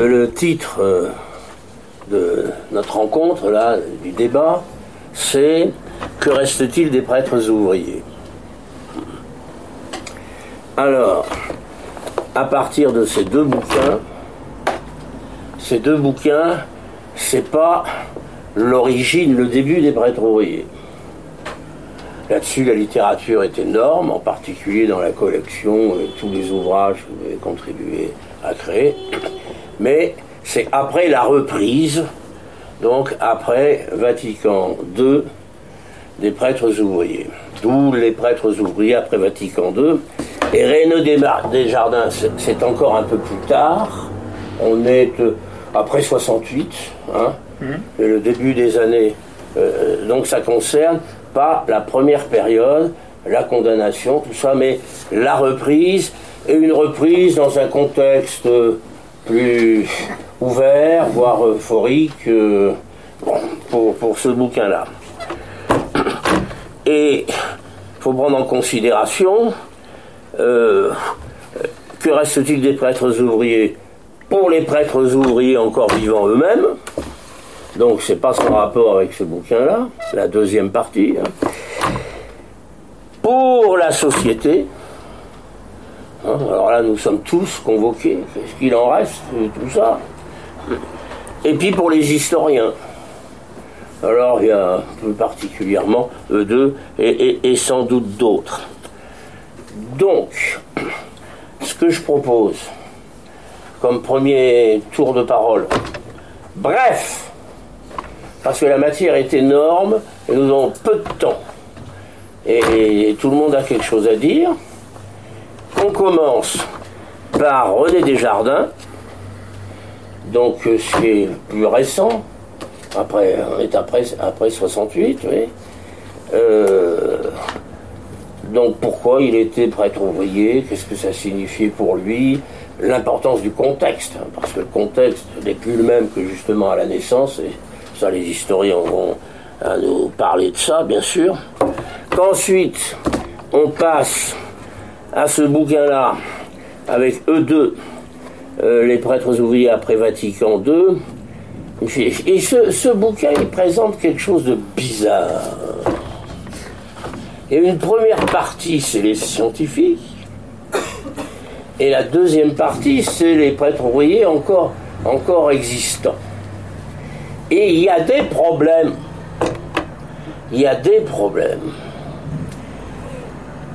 Le titre euh, de notre rencontre, là, du débat, c'est Que reste-t-il des prêtres ouvriers? Alors, à partir de ces deux bouquins, ces deux bouquins, c'est pas l'origine, le début des prêtres ouvriers. Là-dessus, la littérature est énorme, en particulier dans la collection et tous les ouvrages que vous avez contribué à créer. Mais c'est après la reprise, donc après Vatican II, des prêtres ouvriers. D'où les prêtres ouvriers après Vatican II. Et René Desjardins, c'est encore un peu plus tard. On est euh, après 68, hein, mmh. le début des années. Euh, donc ça concerne pas la première période, la condamnation, tout ça, mais la reprise, et une reprise dans un contexte plus ouvert, voire euphorique, euh, pour, ce bouquin-là. Et il faut prendre en considération euh, que reste-t-il des prêtres ouvriers Pour les prêtres ouvriers encore vivants eux-mêmes, donc c'est pas son rapport avec ce bouquin-là, la deuxième partie. Hein. Pour la société, hein, alors là nous sommes tous convoqués, qu'est-ce qu'il en reste, tout ça? Et puis pour les historiens. Alors il y a plus particulièrement eux deux et sans doute d'autres. Donc, ce que je propose comme premier tour de parole, bref, parce que la matière est énorme et nous avons peu de temps. Et, tout le monde a quelque chose à dire. On commence par René Desjardins, donc euh, ce qui est plus récent, après, on est après, après 68, oui. Euh, donc pourquoi il était prêtre ouvrier, qu'est-ce que ça signifiait pour lui, l'importance du contexte, hein, parce que le contexte n'est plus le même que justement à la naissance, et ça les historiens vont euh, nous parler de ça, bien sûr. Qu'ensuite, on passe à ce bouquin-là, avec eux deux, euh, les prêtres ouvriers après Vatican II. Et ce, bouquin, il présente quelque chose de bizarre. Et une première partie, c'est les scientifiques. Et la deuxième partie, c'est les prêtres ouvriers encore existants. Et il y a des problèmes. Il y a des problèmes.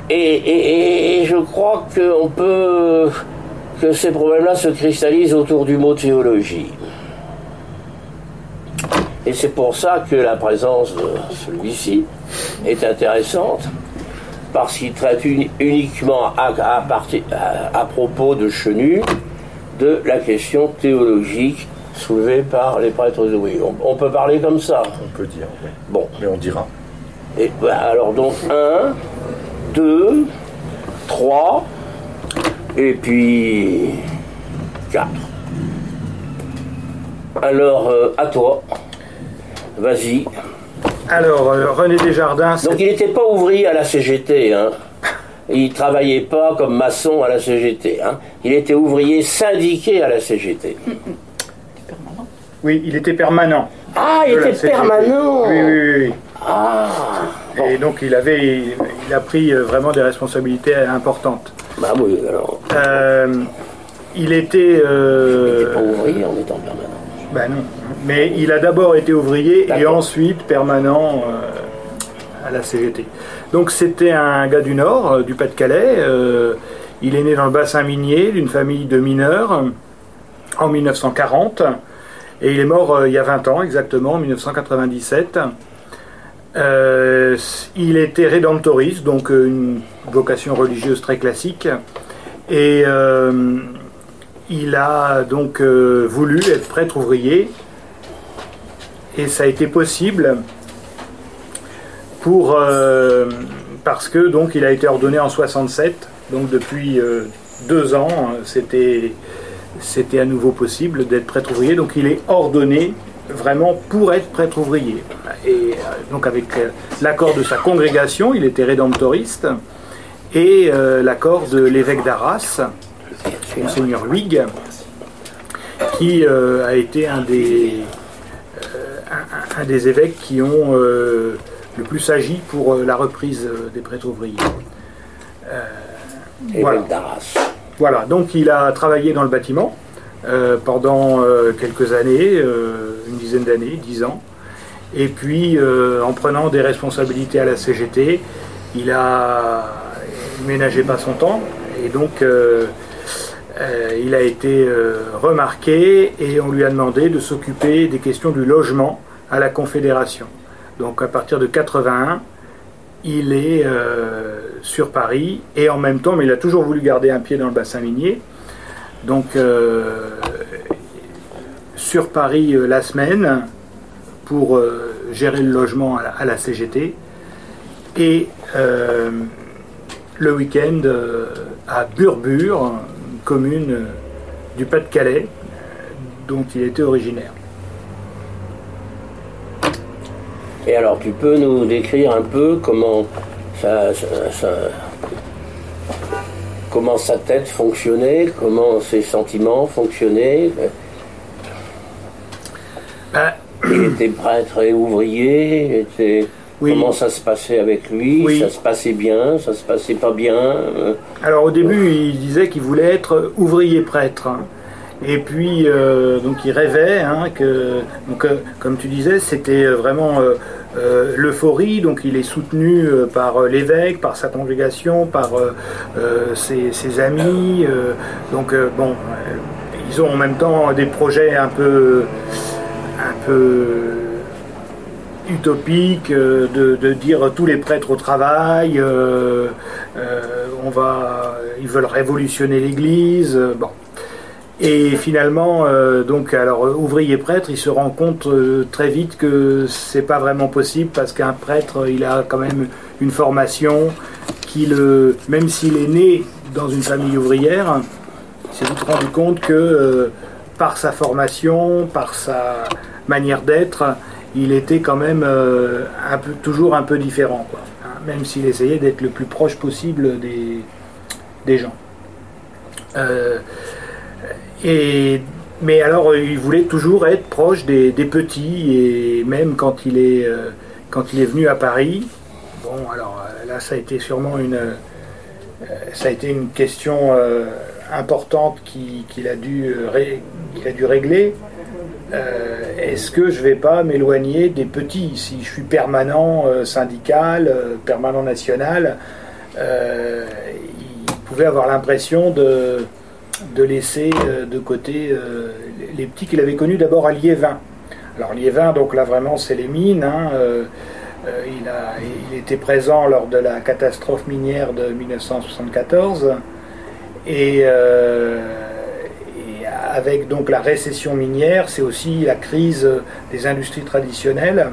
Et, je crois qu'on peut. que ces problèmes-là se cristallisent autour du mot théologie. Et c'est pour ça que la présence de celui-ci est intéressante, parce qu'il traite uniquement à, à, propos de Chenu de la question théologique soulevé par les prêtres ouvriers. On, peut parler comme ça. On peut dire, oui. Bon. Mais on dira. Et, bah, alors donc 1, 2, 3, et puis 4. Alors, euh, à toi. Vas-y. Alors, euh, René Desjardins. Donc, il n'était pas ouvrier à la CGT, hein. Il travaillait pas comme maçon à la CGT, hein. Il était ouvrier syndiqué à la CGT. Oui, il était permanent. Ah, il était permanent Oui, oui, oui. Ah Et donc il avait, il a pris euh, vraiment des responsabilités importantes. Bah oui, alors. Euh, il était. Euh, il n'était pas ouvrier en étant permanent. Ben non. Mais il a d'abord été ouvrier et ensuite permanent à la CGT. Donc c'était un gars du Nord, du Pas-de-Calais. il est né dans le bassin minier d'une famille de mineurs en 1940. Et il est mort euh, il y a 20 ans exactement, en 1997. Euh, il était rédemptoriste, donc euh, une vocation religieuse très classique. Et il a donc voulu être prêtre ouvrier. Et ça a été possible pour, parce que donc il a été ordonné en 67. Donc depuis deux ans, c'était c'était à nouveau possible d'être prêtre ouvrier. Donc il est ordonné vraiment pour être prêtre ouvrier. Et euh, donc avec euh, l'accord de sa congrégation, il était rédemptoriste, et euh, l'accord de l'évêque d'Arras, monseigneur Huyghe, qui a été un des, un, des évêques qui ont le plus agi pour la reprise des prêtres ouvriers. voilà. Voilà, donc il a travaillé dans le bâtiment pendant quelques années, une dizaine d'années, dix ans. Et puis, en prenant des responsabilités à la CGT, il a ménagé pas son temps et donc euh, euh, il a été euh, remarqué et on lui a demandé de s'occuper des questions du logement à la Confédération. Donc à partir de 81, il est sur Paris et en même temps, mais il a toujours voulu garder un pied dans le bassin minier. Donc sur Paris la semaine pour gérer le logement à la CGT et euh, le week-end euh, à Burbure, une commune euh, du Pas-de-Calais dont il était originaire. Et alors, tu peux nous décrire un peu comment comment sa tête fonctionnait, comment ses sentiments fonctionnaient. Ben, il était prêtre et ouvrier, était Comment ça se passait avec lui Ça se passait bien Ça se passait pas bien euh? Alors au début, il disait qu'il voulait être ouvrier prêtre. Et puis, euh, donc il rêvait hein, que, donc, euh, comme tu disais, c'était vraiment l'euphorie. Donc il est soutenu par l'évêque, par sa congrégation, par ses, amis. donc bon, ils ont en même temps des projets un peu, un peu utopique euh, de, dire tous les prêtres au travail, euh, euh, on va, ils veulent révolutionner l'Église. bon. Et finalement, donc, alors ouvrier prêtre, il se rend compte très vite que c'est pas vraiment possible parce qu'un prêtre, il a quand même une formation qui le, même s'il est né dans une famille ouvrière, il s'est vite rendu compte que par sa formation, par sa manière d'être, il était quand même euh, un peu, toujours un peu différent, quoi, hein, même s'il essayait d'être le plus proche possible des, des gens. Euh, et, mais alors, il voulait toujours être proche des, petits, et même quand il est, euh, quand il est venu à Paris, bon, alors là, ça a été sûrement une, ça a été une question importante qu'il a, dû, a dû régler. Euh, est-ce que je ne vais pas m'éloigner des petits? Si je suis permanent euh, syndical, euh, permanent national, il pouvait avoir l'impression de, de, laisser de côté les petits qu'il avait connus d'abord à Liévin. Alors Liévin, donc là vraiment c'est les mines. Hein, il, a, il, était présent lors de la catastrophe minière de 1974 et avec donc la récession minière, c'est aussi la crise des industries traditionnelles,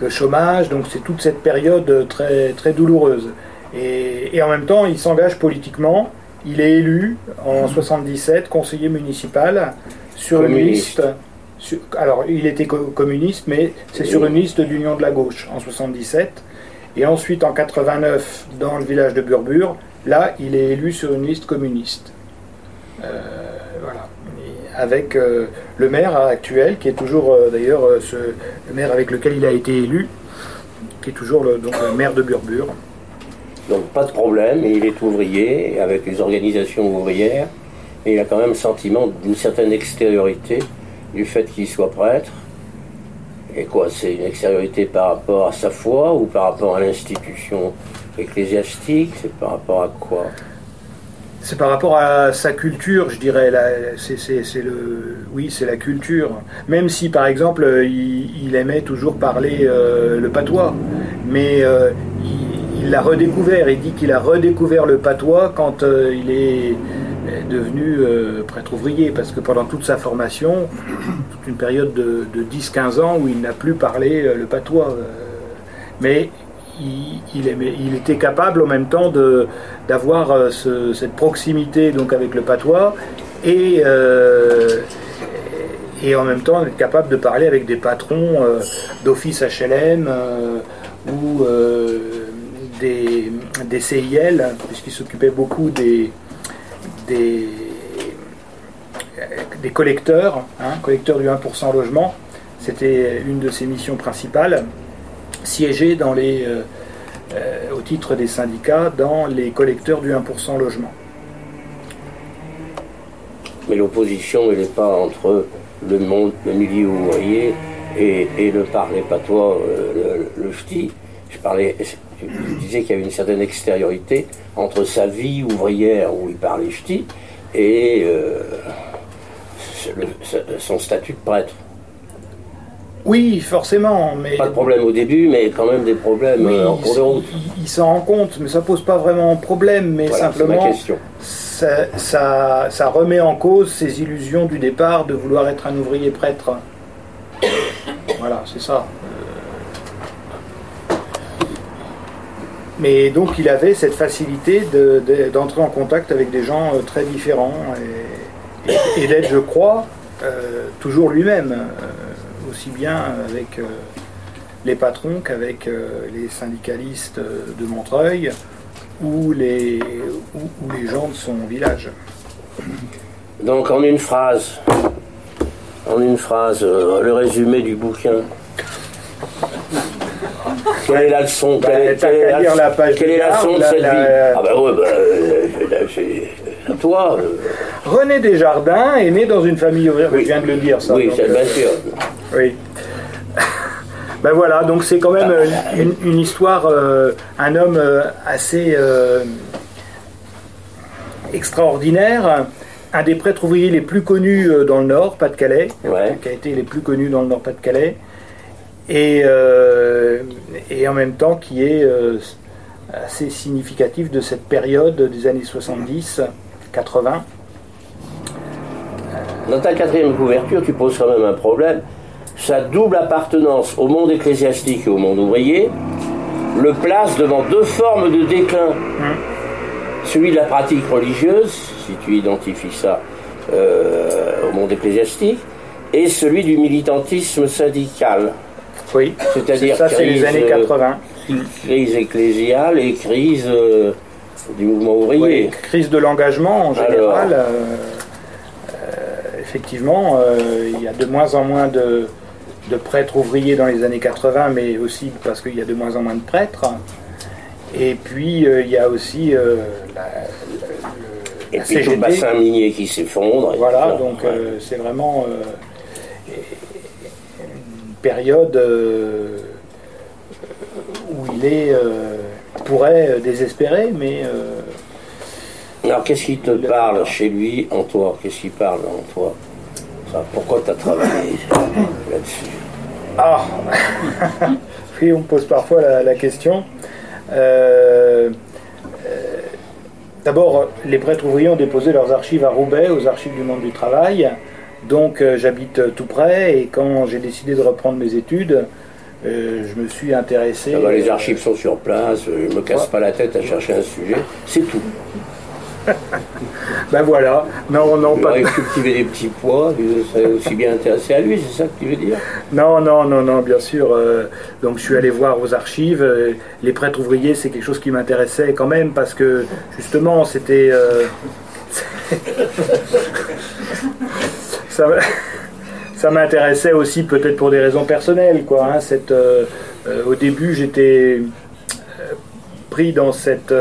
le chômage, donc c'est toute cette période très, très douloureuse. Et, en même temps, il s'engage politiquement. Il est élu en 77 conseiller municipal sur une liste. alors, il était communiste, mais c'est sur une liste d'Union de la gauche en 77. Et ensuite, en 89, dans le village de Burbure, là, il est élu sur une liste communiste. Euh, voilà. avec euh, le maire actuel, qui est toujours euh, d'ailleurs le maire avec lequel il a été élu, qui est toujours le, donc, le maire de Burbure. Donc pas de problème, il est ouvrier avec les organisations ouvrières, et il a quand même le sentiment d'une certaine extériorité du fait qu'il soit prêtre. Et quoi, c'est une extériorité par rapport à sa foi ou par rapport à l'institution ecclésiastique? C'est par rapport à quoi? C'est par rapport à sa culture, je dirais. C'est le, oui, c'est la culture. Même si, par exemple, il, aimait toujours parler euh, le patois, mais euh, il l'a redécouvert. Il dit qu'il a redécouvert le patois quand euh, il est devenu prêtre ouvrier, parce que pendant toute sa formation, toute une période de, de 10-15 ans où il n'a plus parlé le patois. mais il, était capable en même temps d'avoir euh, cette proximité donc avec le patois et, euh, en même temps d'être capable de parler avec des patrons euh, d'office HLM ou des, CIL, puisqu'il s'occupait beaucoup des, collecteurs, hein, collecteurs du 1% logement. C'était une de ses missions principales, siéger dans les, au titre des syndicats dans les collecteurs du 1% logement. Mais l'opposition, elle n'est pas entre le monde, le milieu ouvrier et, le parler patois, le, le ch'ti. Je parlais, je disais qu'il y avait une certaine extériorité entre sa vie ouvrière où il parlait ch'ti et euh, son statut de prêtre. Oui, forcément, mais... Pas de problème au début, mais quand même des problèmes euh, en cours de route. Il, s'en rend compte, mais ça pose pas vraiment problème, mais simplement... Ça, ça, remet en cause ses illusions du départ de vouloir être un ouvrier prêtre. Voilà, c'est ça. Mais donc il avait cette facilité d'entrer en contact avec des gens euh, très différents et, d'être, je crois, euh, toujours lui-même, euh, aussi bien avec les patrons qu'avec les syndicalistes de Montreuil ou les, ou les gens de son village. Donc en une phrase, en une phrase, le résumé du bouquin. Quelle est la leçon bah, Quelle, est, la, quelle est la leçon de cette vie Ah bah ouais, euh, c'est à toi. Euh. René Desjardins est né dans une famille ouvrière, je viens de le dire ça. Oui, c'est bien sûr. Oui. ben voilà, donc c'est quand même euh, une, histoire, un homme assez extraordinaire, un des prêtres ouvriers les plus connus dans le Nord, Pas-de-Calais, qui a été les plus connus dans le Nord Pas-de-Calais et, euh, et en même temps qui est euh, assez significatif de cette période des années 70, 80. Dans ta quatrième couverture, tu poses quand même un problème. Sa double appartenance au monde ecclésiastique et au monde ouvrier le place devant deux formes de déclin. Hum. Celui de la pratique religieuse, si tu identifies ça euh, au monde ecclésiastique, et celui du militantisme syndical. Oui, c'est-à-dire ça, c'est les années 80. Euh, crise ecclésiale et crise euh, du mouvement ouvrier. crise de l'engagement en général. Euh, effectivement, il y a de moins en moins de, prêtres ouvriers dans les années 80, mais aussi parce qu'il y a de moins en moins de prêtres. Et puis, il y a aussi la, et puis tout le bassin minier qui s'effondre. Voilà, donc c'est vraiment période euh, où il est euh, pourrait désespérer, mais. Euh, Alors, qu'est-ce qui te parle chez lui, en toi? Qu'est-ce qui parle en toi? Pourquoi tu as travaillé là-dessus? Ah Oui, on me pose parfois la, question. D'abord, les prêtres ouvriers ont déposé leurs archives à Roubaix, aux archives du monde du travail. Donc euh, j'habite tout près et quand j'ai décidé de reprendre mes études, euh, je me suis intéressé. Ah bah, les archives sont sur place, je ne me casse pas la tête à chercher un sujet, c'est tout. ben voilà, non, non, pas. cultiver des petits pois, ça serait aussi bien intéressé à lui, c'est ça que tu veux dire? Non, non, non, non, bien sûr. Euh, donc je suis allé voir aux archives. les prêtres ouvriers, c'est quelque chose qui m'intéressait quand même parce que justement, c'était. ça, m'intéressait aussi peut-être pour des raisons personnelles. Quoi, hein, cette, euh, euh, au début, j'étais euh, pris dans cette...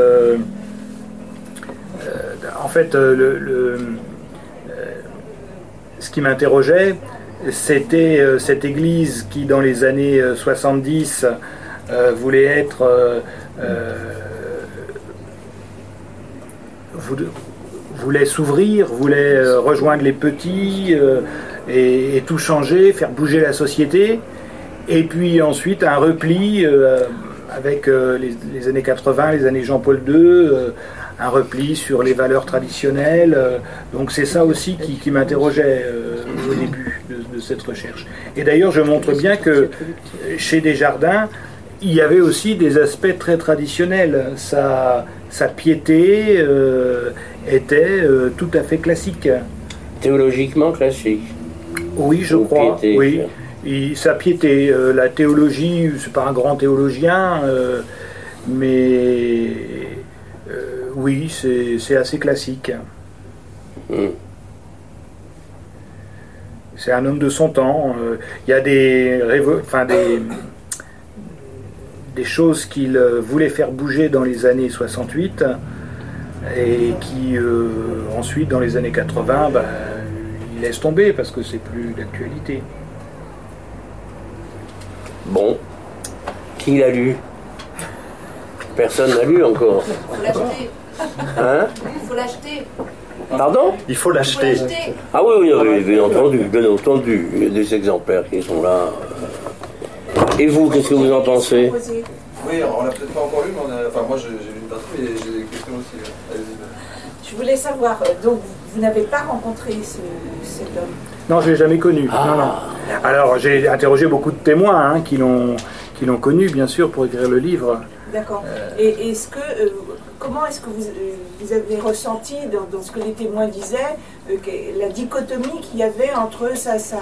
en fait, le, ce qui m'interrogeait, c'était cette église qui, dans les années 70, voulait être voulait s'ouvrir, voulait euh, rejoindre les petits euh, et, tout changer, faire bouger la société. Et puis ensuite un repli euh, avec les, années 80, les années Jean-Paul II, un repli sur les valeurs traditionnelles. donc c'est ça aussi qui, m'interrogeait au début de, cette recherche. Et d'ailleurs je montre bien que chez Desjardins, il y avait aussi des aspects très traditionnels. Sa, piété était euh, tout à fait classique. Théologiquement classique. Oui, je crois. oui. sa piété, euh, la théologie, c'est pas un grand théologien, mais oui, c'est assez classique. Hmm. C'est un homme de son temps. Euh, Il y a des, enfin, des, des choses qu'il voulait faire bouger dans les années 68 et qui ensuite dans les années 80 bah, il laisse tomber parce que c'est plus d'actualité. Bon, qui l'a lu? Personne n'a lu encore. Il faut l'acheter. Hein? Il faut l'acheter. Pardon? Il faut l'acheter. Ah oui, oui, oui, bien entendu, bien entendu. Il y a des exemplaires qui sont là. Et vous, qu'est-ce que vous en pensez? Oui, on l'a peut-être pas encore lu, mais on a... enfin moi j'ai lu une partie, mais j'ai des questions aussi. Je voulais savoir, euh, donc vous n'avez pas rencontré ce, cet homme Non, je l'ai jamais connu. Ah. Non, non. Alors j'ai interrogé beaucoup de témoins hein, qui l'ont qui l'ont connu, bien sûr, pour écrire le livre. D'accord. Et est-ce que, euh, comment est-ce que vous, euh, vous avez ressenti dans, dans ce que les témoins disaient, euh, que la dichotomie qu'il y avait entre sa, sa,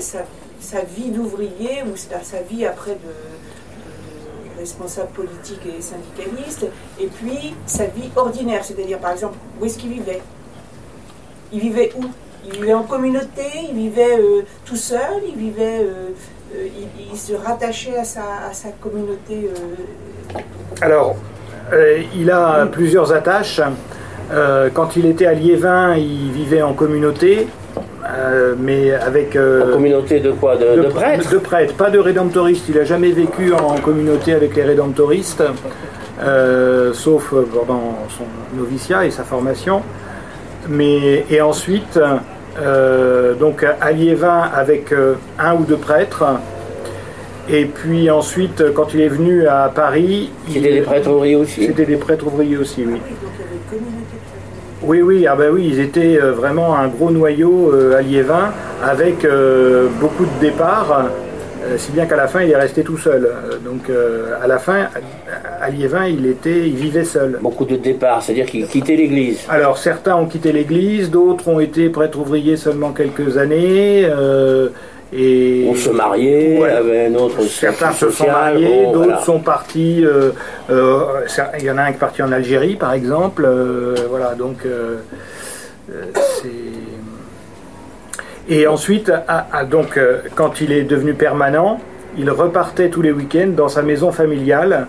sa, sa vie d'ouvrier ou sa, sa vie après de, de responsable politique et syndicaliste, et puis sa vie ordinaire, c'est-à-dire par exemple où est-ce qu'il vivait? Il vivait où? Il vivait en communauté, il vivait euh, tout seul, il vivait, euh, euh, il, il se rattachait à sa, à sa communauté. Alors, il a plusieurs attaches. Quand il était à Liévin, il vivait en communauté, euh, mais avec... euh, En communauté de quoi De, de prêtres de prêtres, pas de rédemptoristes. Il n'a jamais vécu en communauté avec les rédemptoristes, euh, sauf pendant son noviciat et sa formation. Mais, et ensuite, euh, donc à Liévin avec euh, un ou deux prêtres. Et puis ensuite, quand il est venu à Paris, C'était des prêtres ouvriers aussi C'était des prêtres ouvriers aussi, oui. Oui, donc il y avait une communauté de prêtres. Oui, oui, ah ben oui, ils étaient euh, vraiment un gros noyau euh, à Liévin avec euh, beaucoup de départs, euh, si bien qu'à la fin il est resté tout seul. Euh, Donc euh, à la fin, à- à Liévin, il était, il vivait seul. Beaucoup de départs, c'est-à-dire qu'ils quittaient l'église. Alors certains ont quitté l'Église, d'autres ont été prêtres ouvriers seulement quelques années. euh, et On se mariait, Ouais. avait un autre Certains se sont mariés, bon, d'autres voilà. sont partis. euh, euh, il y en a un qui est parti en Algérie, par exemple. euh, voilà, donc. Et ensuite, à- à- donc, quand il est devenu permanent, il repartait tous les week-ends dans sa maison familiale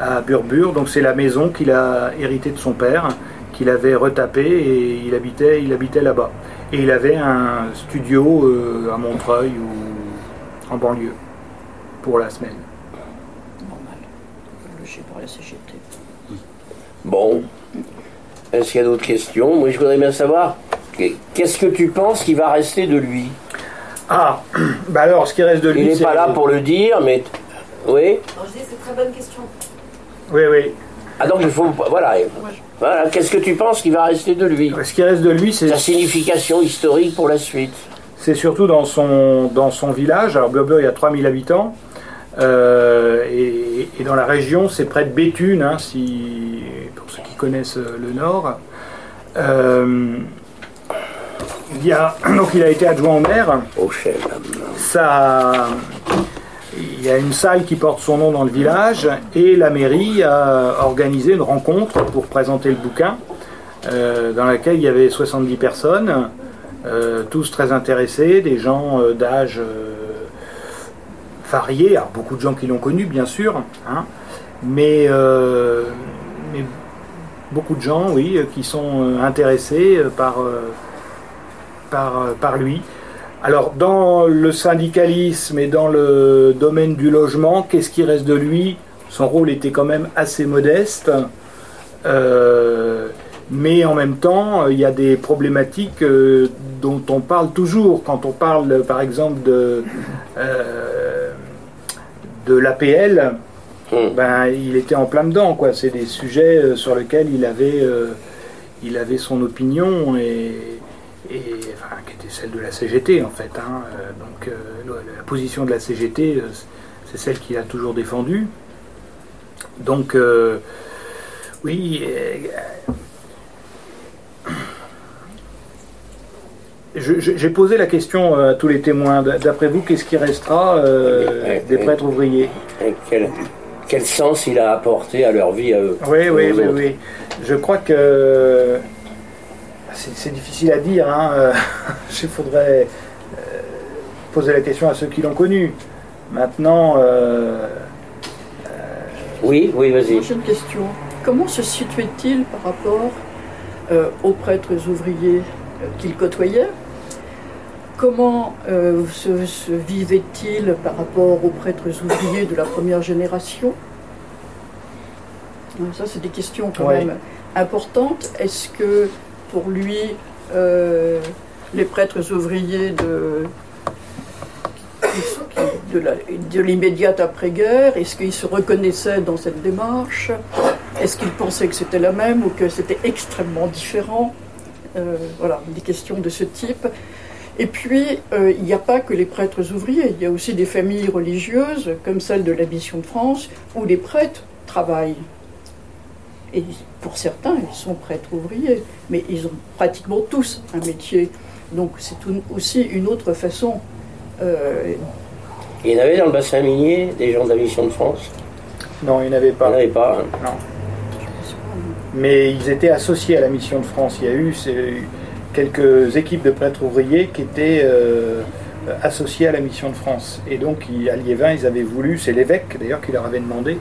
à Burbure. Donc, c'est la maison qu'il a héritée de son père, qu'il avait retapée et il habitait, il habitait là-bas. Et il avait un studio euh, à Montreuil ou en banlieue pour la semaine. Normal. Logé par la CGT. Bon. Est-ce qu'il y a d'autres questions? Moi, je voudrais bien savoir, qu'est-ce que tu penses qui va rester de lui? Ah, bah alors, ce qui reste de lui, Il n'est pas là pour le dire, mais... Oui je dis, c'est une très bonne question. Oui, oui. Ah donc il faut... Voilà. Voilà. Qu'est-ce que tu penses qui va rester de lui? Ce qui reste de lui, c'est Sa signification historique pour la suite. c'est surtout dans son, dans son village. Alors, Burbure, il y a 3000 habitants. Euh, et, et dans la région, c'est près de Béthune, hein, si, pour ceux qui connaissent euh, le Nord. Euh, il y a, donc, il a été adjoint au maire. Au chef. Ça, il y a une salle qui porte son nom dans le village et la mairie a organisé une rencontre pour présenter le bouquin euh, dans laquelle il y avait 70 personnes, euh, tous très intéressés, des gens euh, d'âge variés, alors beaucoup de gens qui l'ont connu bien sûr, hein, mais, beaucoup de gens, oui, qui sont intéressés par lui. Alors, dans le syndicalisme et dans le domaine du logement, qu'est-ce qui reste de lui? Son rôle était quand même assez modeste. Euh, mais en même temps, il y a des problématiques euh, dont on parle toujours. Quand on parle, par exemple, de, euh, de l'APL, Hum. ben, il était en plein dedans. Quoi. C'est des sujets sur lesquels il avait, il avait son opinion et, et enfin, qui était celle de la CGT en fait. hein. Euh, donc euh, la position de la CGT, euh, c'est celle qu'il a toujours défendue. Donc oui. J'ai posé la question à tous les témoins. D'après vous, qu'est-ce qui restera euh, des prêtres ouvriers? Quel, quel sens il a apporté à leur vie à eux Oui, oui, oui, oui. Je crois que c'est difficile à dire. Hein. euh, Il faudrait poser la question à ceux qui l'ont connu. Maintenant, euh, Oui, oui, vas-y. J'ai une question. Comment se situait-il par rapport euh, aux prêtres ouvriers euh, qu'il côtoyait? Comment euh, se, se vivait-il par rapport aux prêtres ouvriers de la première génération? Euh, Ça, c'est des questions quand Ouais. même importantes. Est-ce que pour lui, euh, les prêtres ouvriers de, l'immédiate après-guerre, est-ce qu'ils se reconnaissaient dans cette démarche? Est-ce qu'ils pensaient que c'était la même ou que c'était extrêmement différent? Euh, Voilà, des questions de ce type. Et puis, euh, il n'y a pas que les prêtres ouvriers, il y a aussi des familles religieuses, comme celle de la Mission de France, où les prêtres travaillent. Et pour certains, ils sont prêtres ouvriers, mais ils ont pratiquement tous un métier. Donc c'est aussi une autre façon. euh, Il y en avait dans le bassin minier des gens de la mission de France? Non, il n'y en avait Il n'y en pas. avait pas. hein. Mais ils étaient associés à la mission de France. Il y a eu quelques équipes de prêtres ouvriers qui étaient euh, associées à la mission de France. Et donc, à Liévin, ils avaient voulu, c'est l'évêque d'ailleurs qui leur avait demandé,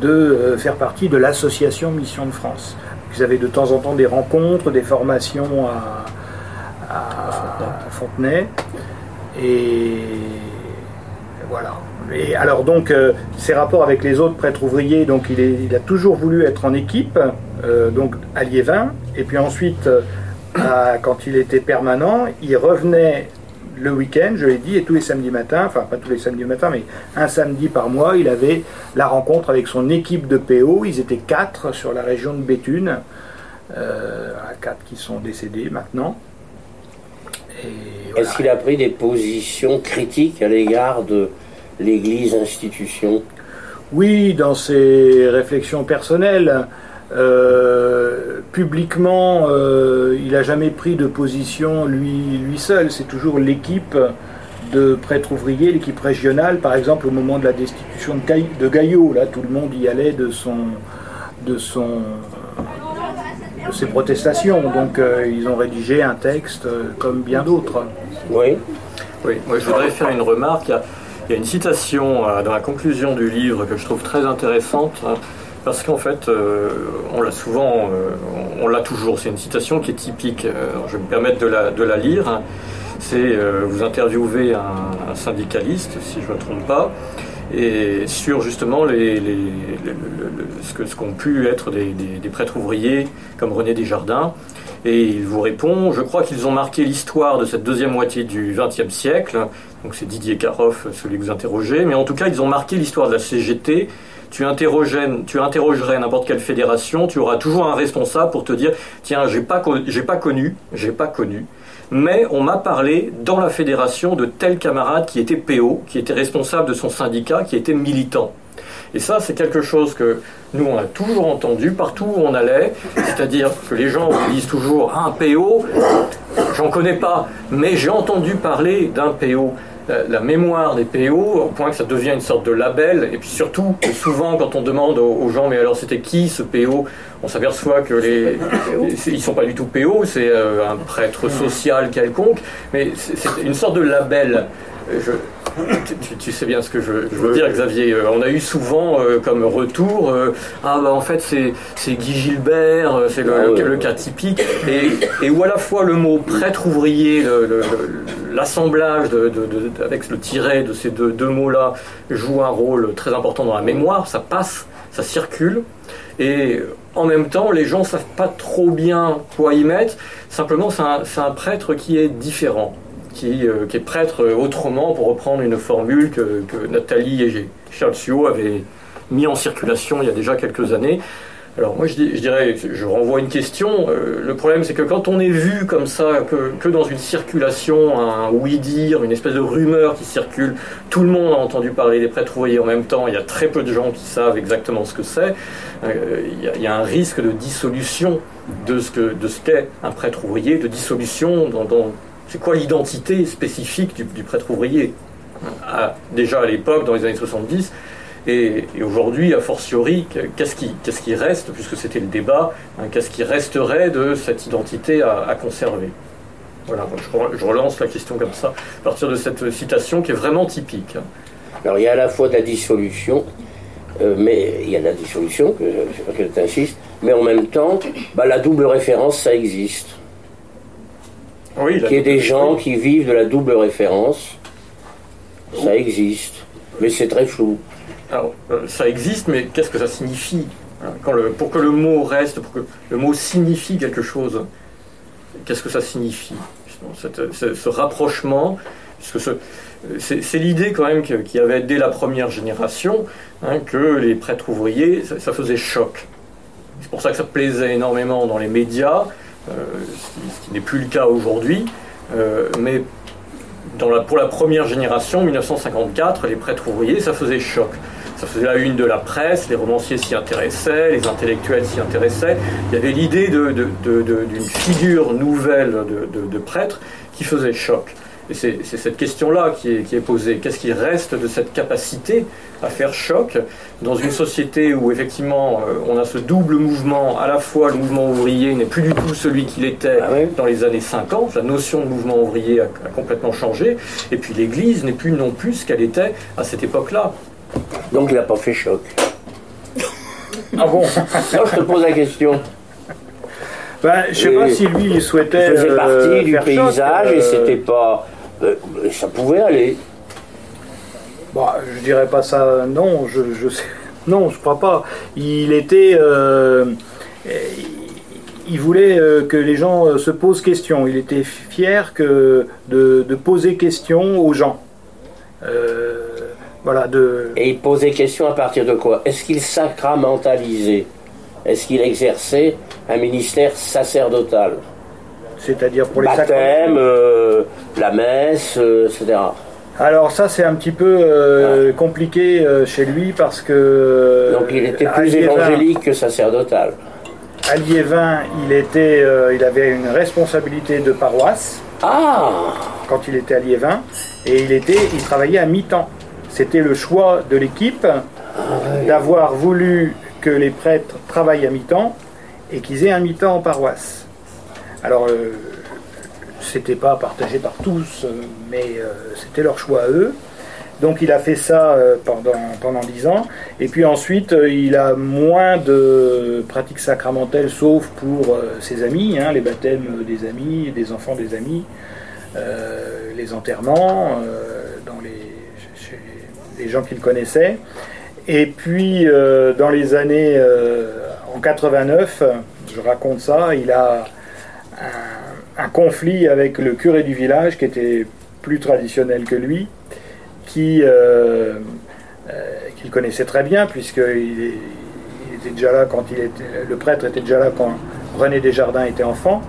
de euh, faire partie de l'association Mission de France. Ils avaient de temps en temps des rencontres, des formations à, à Fontenay. Et voilà. Et alors donc, euh, ses rapports avec les autres prêtres ouvriers, donc il, est- il a toujours voulu être en équipe, euh, donc à Liévin, et puis ensuite, euh, à- quand il était permanent, il revenait le week-end, je l'ai dit, et tous les samedis matins, enfin pas tous les samedis matins, mais un samedi par mois, il avait la rencontre avec son équipe de PO. Ils étaient quatre sur la région de Béthune, euh, quatre qui sont décédés maintenant. Voilà. Est-ce qu'il a pris des positions critiques à l'égard de l'Église institution? Oui, dans ses réflexions personnelles, euh, publiquement, euh, il n'a jamais pris de position lui, lui seul. C'est toujours l'équipe de prêtres ouvriers, l'équipe régionale, par exemple au moment de la destitution de, Gaillot. Là, tout le monde y allait de son, de son, de ses protestations. Donc, euh, ils ont rédigé un texte euh, comme bien d'autres. Oui. Oui, moi je voudrais faire une remarque. Il y a, il y a une citation euh, dans la conclusion du livre que je trouve très intéressante. Parce qu'en fait, euh, on l'a souvent, euh, on l'a toujours. C'est une citation qui est typique. Euh, je vais me permettre de la, lire. C'est vous interviewez un, syndicaliste, si je ne me trompe pas, et sur justement les, les- le- le- le- ce qu'ont pu être des, des- des prêtres ouvriers comme René Desjardins. Et il vous répond Je crois qu'ils ont marqué l'histoire de cette deuxième moitié du XXe siècle. Donc c'est Didier Caroff, celui que vous interrogez. Mais en tout cas, ils ont marqué l'histoire de la CGT. Tu, interrogerais n'importe quelle fédération, tu auras toujours un responsable pour te dire Tiens, j'ai pas, pas connu, j'ai pas connu. Mais on m'a parlé dans la fédération de tel camarade qui était PO, qui était responsable de son syndicat, qui était militant. Et ça, c'est quelque chose que nous, on a toujours entendu partout où on allait. C'est-à-dire que les gens disent toujours un PO, j'en connais pas, mais j'ai entendu parler d'un PO. La, la mémoire des PO, au point que ça devient une sorte de label, et puis surtout, souvent, quand on demande aux, aux gens, mais alors c'était qui ce PO On s'aperçoit que les, les- ils sont pas du tout PO, c'est euh, un prêtre social quelconque, mais c'est une sorte de label. Euh, Je, tu, tu- tu sais bien ce que je, je veux dire, Xavier. Euh, on a eu souvent euh, comme retour euh, Ah, bah en fait, c'est Guy Gilbert, c'est le, Ah le- ouais. le cas typique. Et, et où à la fois le mot prêtre ouvrier, le- le- le- l'assemblage de, de- de- avec le tiret de ces deux, deux mots-là joue un rôle très important dans la mémoire, ça passe, ça circule. Et en même temps, les gens savent pas trop bien quoi y mettre. Simplement, c'est un, c'est un prêtre qui est différent, qui, euh, qui est prêtre autrement, pour reprendre une formule que, Nathalie et Chalcio avaient mis en circulation il y a déjà quelques années. Alors moi je, dirais, je renvoie une question. euh, le problème c'est que quand on est vu comme ça, que, dans une circulation, un oui-dire, une espèce de rumeur qui circule, tout le monde a entendu parler des prêtres ouvriers en même temps, il y a très peu de gens qui savent exactement ce que c'est, euh, il, y a, un risque de dissolution de ce qu'est un prêtre ouvrier, de dissolution dans- c'est quoi l'identité spécifique du, prêtre ouvrier Déjà à l'époque, dans les années 70, et, aujourd'hui, a fortiori, qu'est-ce qui, reste, puisque c'était le débat, hein, qu'est-ce qui resterait de cette identité à, à conserver? Voilà, je relance la question comme ça, à partir de cette citation qui est vraiment typique. Alors il y a à la fois de la dissolution, euh, mais il y a de la dissolution, que, que tu insistes, mais en même temps, bah, la double référence, ça existe. Oui, Qu'il y ait des gens qui vivent de la double référence, ça existe, mais c'est très flou. Alors, euh, ça existe, mais qu'est-ce que ça signifie hein, Quand le, Pour que le mot reste, pour que le mot signifie quelque chose, qu'est-ce que ça signifie ce, rapprochement, c'est l'idée quand même qu'il y avait dès la première génération hein, que les prêtres ouvriers, ça, faisait choc. C'est pour ça que ça plaisait énormément dans les médias, ce qui, n'est plus le cas aujourd'hui. Euh, mais pour la première génération, 1954, les prêtres ouvriers, ça faisait choc. Ça faisait la une de la presse, les romanciers s'y intéressaient, les intellectuels s'y intéressaient. Il y avait l'idée d'une figure nouvelle de, prêtre qui faisait choc. Et c'est cette question-là qui est, posée. Qu'est-ce qui reste de cette capacité à faire choc dans une société où effectivement euh, on a ce double mouvement, à la fois le mouvement ouvrier n'est plus du tout celui qu'il était ah dans les années 50, la notion de mouvement ouvrier a complètement changé, et puis l'Église n'est plus non plus ce qu'elle était à cette époque-là. Donc il n'a pas fait choc. ah bon? Non, je te pose la question. Ben, je sais pas si lui il souhaitait. Il faisait partie euh, du paysage et euh, c'était pas. Euh, ça pouvait aller. Bon, bah, je dirais pas ça, non, je, je sais. Non, je crois pas. Il était. il voulait que les gens se posent questions. Il était fier que de, de poser questions aux gens. Et il posait question à partir de quoi? Est-ce qu'il sacramentalisait? Est-ce qu'il exerçait un ministère sacerdotal? C'est-à-dire pour les Baptême, euh, la messe, euh, etc. Alors ça c'est un petit peu euh, compliqué chez lui parce que... Donc il était plus évangélique que sacerdotal. À Liévin, il, était, il avait une responsabilité de paroisse. Ah Quand il était à Liévin. Et il, était, il travaillait à mi-temps. C'était le choix de l'équipe d'avoir voulu que les prêtres travaillent à mi-temps et qu'ils aient un mi-temps en paroisse. Alors, euh, c'était pas partagé par tous, mais euh, c'était leur choix à eux. Donc il a fait ça euh, pendant, pendant 10 ans. Et puis ensuite, il a moins de pratiques sacramentelles, sauf pour ses amis, hein, les baptêmes des amis, des enfants des amis, les enterrements des gens qu'il connaissait. Et puis, euh, dans les années euh, en 89, je raconte ça, il a un, conflit avec le curé du village qui était plus traditionnel que lui, qui euh, qu'il connaissait très bien puisqu'il il était déjà là quand le prêtre était déjà là quand René Desjardins était enfant.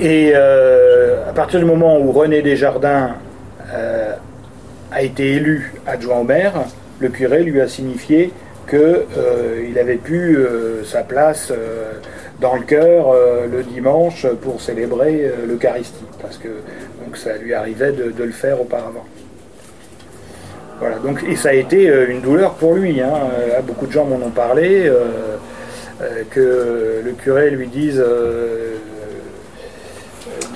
Et à partir du moment où René Desjardins a été élu adjoint au maire, le curé lui a signifié qu'il euh, avait pu euh, sa place euh, dans le cœur le dimanche pour célébrer l'Eucharistie, parce que donc ça lui arrivait de, le faire auparavant. Voilà, donc, et ça a été une douleur pour lui. Hein. Beaucoup de gens m'en ont parlé, que le curé lui dise.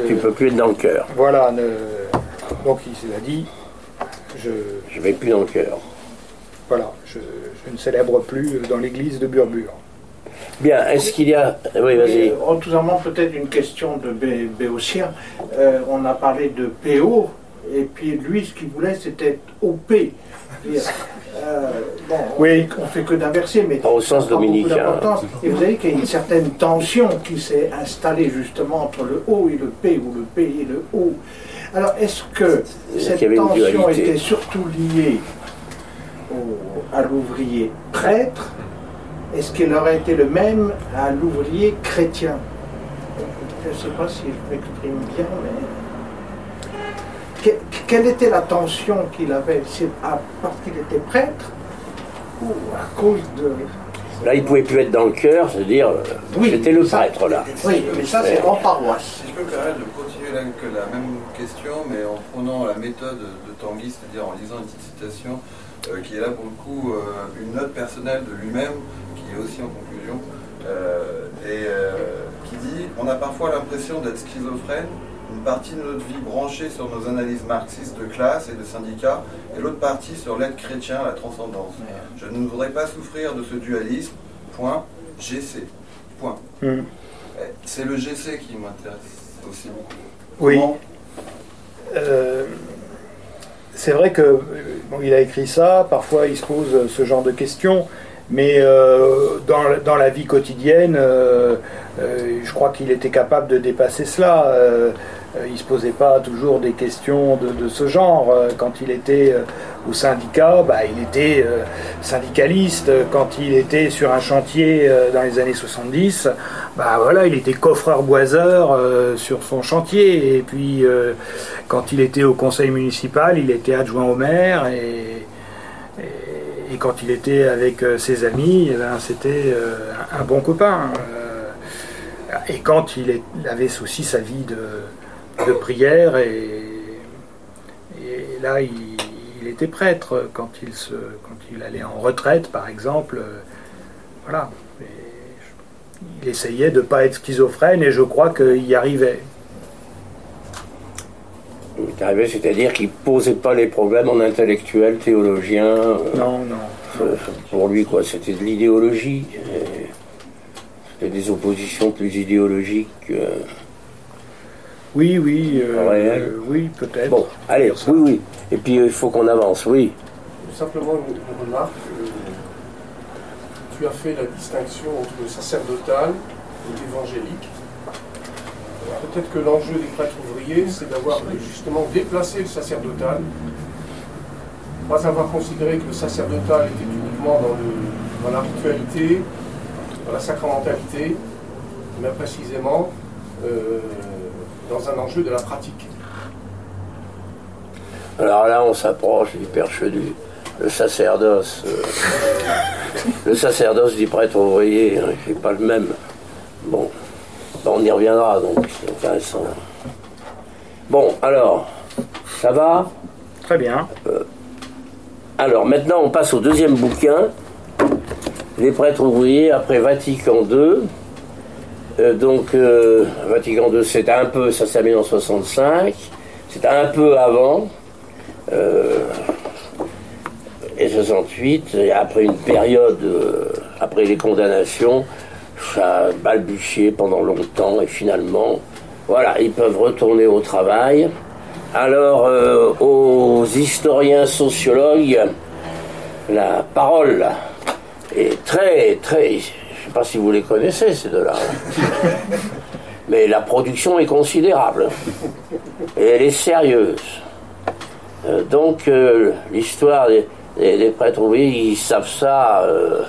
tu peux plus être dans le cœur. Voilà, donc il s'est dit je ne vais plus dans le cœur. Voilà, je, ne célèbre plus dans l'église de Burbure. Bien, est-ce qu'il y a. Oui, vas-y. En tout peut-être une question de Béotien. Euh, on a parlé de PO, et puis lui, ce qu'il voulait, c'était OP. Euh, bon, oui. on ne fait que d'inverser, mais au sens dominicain. Et vous savez qu'il y a une certaine tension qui s'est installée justement entre le O et le P, ou le P et le O. Alors, est-ce que cette tension était surtout liée à l'ouvrier prêtre Est-ce qu'elle aurait été le même à l'ouvrier chrétien? Je ne sais pas si je m'exprime bien, mais. quelle était la tension qu'il avait? C'est parce qu'il était prêtre ou à cause de Là, il ne pouvait plus être dans le cœur, c'est-à-dire, euh, oui, c'était le prêtre, là. Oui, mais ça, c'est en paroisse. Si je peux me permettre de continuer la même question, mais en prenant la méthode de Tanguy, c'est-à-dire en lisant une petite citation, euh, qui est là pour le coup euh, une note personnelle de lui-même, aussi en conclusion, et qui dit On a parfois l'impression d'être schizophrène, une partie de notre vie branchée sur nos analyses marxistes de classe et de syndicats, et l'autre partie sur l'aide chrétien à la transcendance. Je ne voudrais pas souffrir de ce dualisme. Point. GC. Point. Hmm. Eh, c'est le GC qui m'intéresse aussi beaucoup. Oui. Euh, c'est vrai que il a écrit ça, parfois il se pose ce genre de questions, mais euh, dans, la vie quotidienne, euh, je crois qu'il était capable de dépasser cela. Euh, il ne se posait pas toujours des questions de, ce genre. Euh, quand il était euh, au syndicat, bah, il était syndicaliste. Quand il était sur un chantier dans les années 70, bah, voilà, il était coffreur-boiseur sur son chantier. Et puis, quand il était au conseil municipal, il était adjoint au maire. Et, quand il était avec ses amis, eh ben, c'était un, bon copain. Et quand il avait aussi sa vie de prière et, et là il, était prêtre quand il, se, quand il allait en retraite par exemple. voilà. il essayait de ne pas être schizophrène et je crois qu'il y arrivait. Il c'est-à-dire qu'il ne posait pas les problèmes en intellectuel, théologien. Non, non. Pour lui, quoi, c'était de l'idéologie. C'était des oppositions plus idéologiques. Oui, oui, euh, euh, oui, peut-être. Bon, allez, oui, oui. Et puis euh, il faut qu'on avance, oui. Simplement une, remarque. tu as fait la distinction entre le sacerdotal et l'évangélique. Peut-être que l'enjeu des prêtres ouvriers, c'est d'avoir justement déplacé le sacerdotal, pas avoir considéré que le sacerdotal était uniquement dans, dans la ritualité, dans la sacramentalité, mais précisément dans un enjeu de la pratique. Alors là, on s'approche du perche du le sacerdoce. Euh, le sacerdoce du prêtre ouvrier, hein, c'est pas le même. Bon, on y reviendra donc, c'est intéressant. Bon, alors, ça va? Très bien. Euh, alors maintenant, on passe au deuxième bouquin, Les prêtres ouvriers après Vatican II. Euh, donc, euh, Vatican II, c'était un peu, ça s'est en 65, c'était un peu avant, et 68, et après une période, après les condamnations, ça a balbutié pendant longtemps, et finalement, voilà, ils peuvent retourner au travail. Alors, aux historiens sociologues, la parole est très, très je ne sais pas si vous les connaissez, ces deux-là. Mais la production est considérable. Et elle est sérieuse. Euh, donc, euh, l'histoire des, prêtres ouvriers, ils savent ça, euh,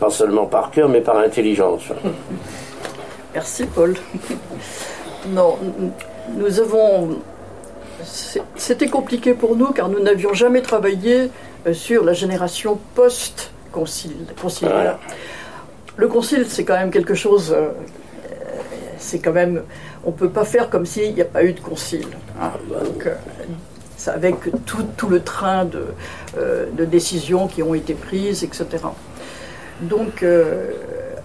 pas seulement par cœur, mais par intelligence. Merci, Paul. Non, nous avons. C'était compliqué pour nous car nous n'avions jamais travaillé sur la génération post concile. Le concile, c'est quand même quelque chose. Euh, c'est quand même. On ne peut pas faire comme s'il n'y a pas eu de concile. Hein. Donc, euh, avec tout, le train de, euh, de, décisions qui ont été prises, etc. Donc,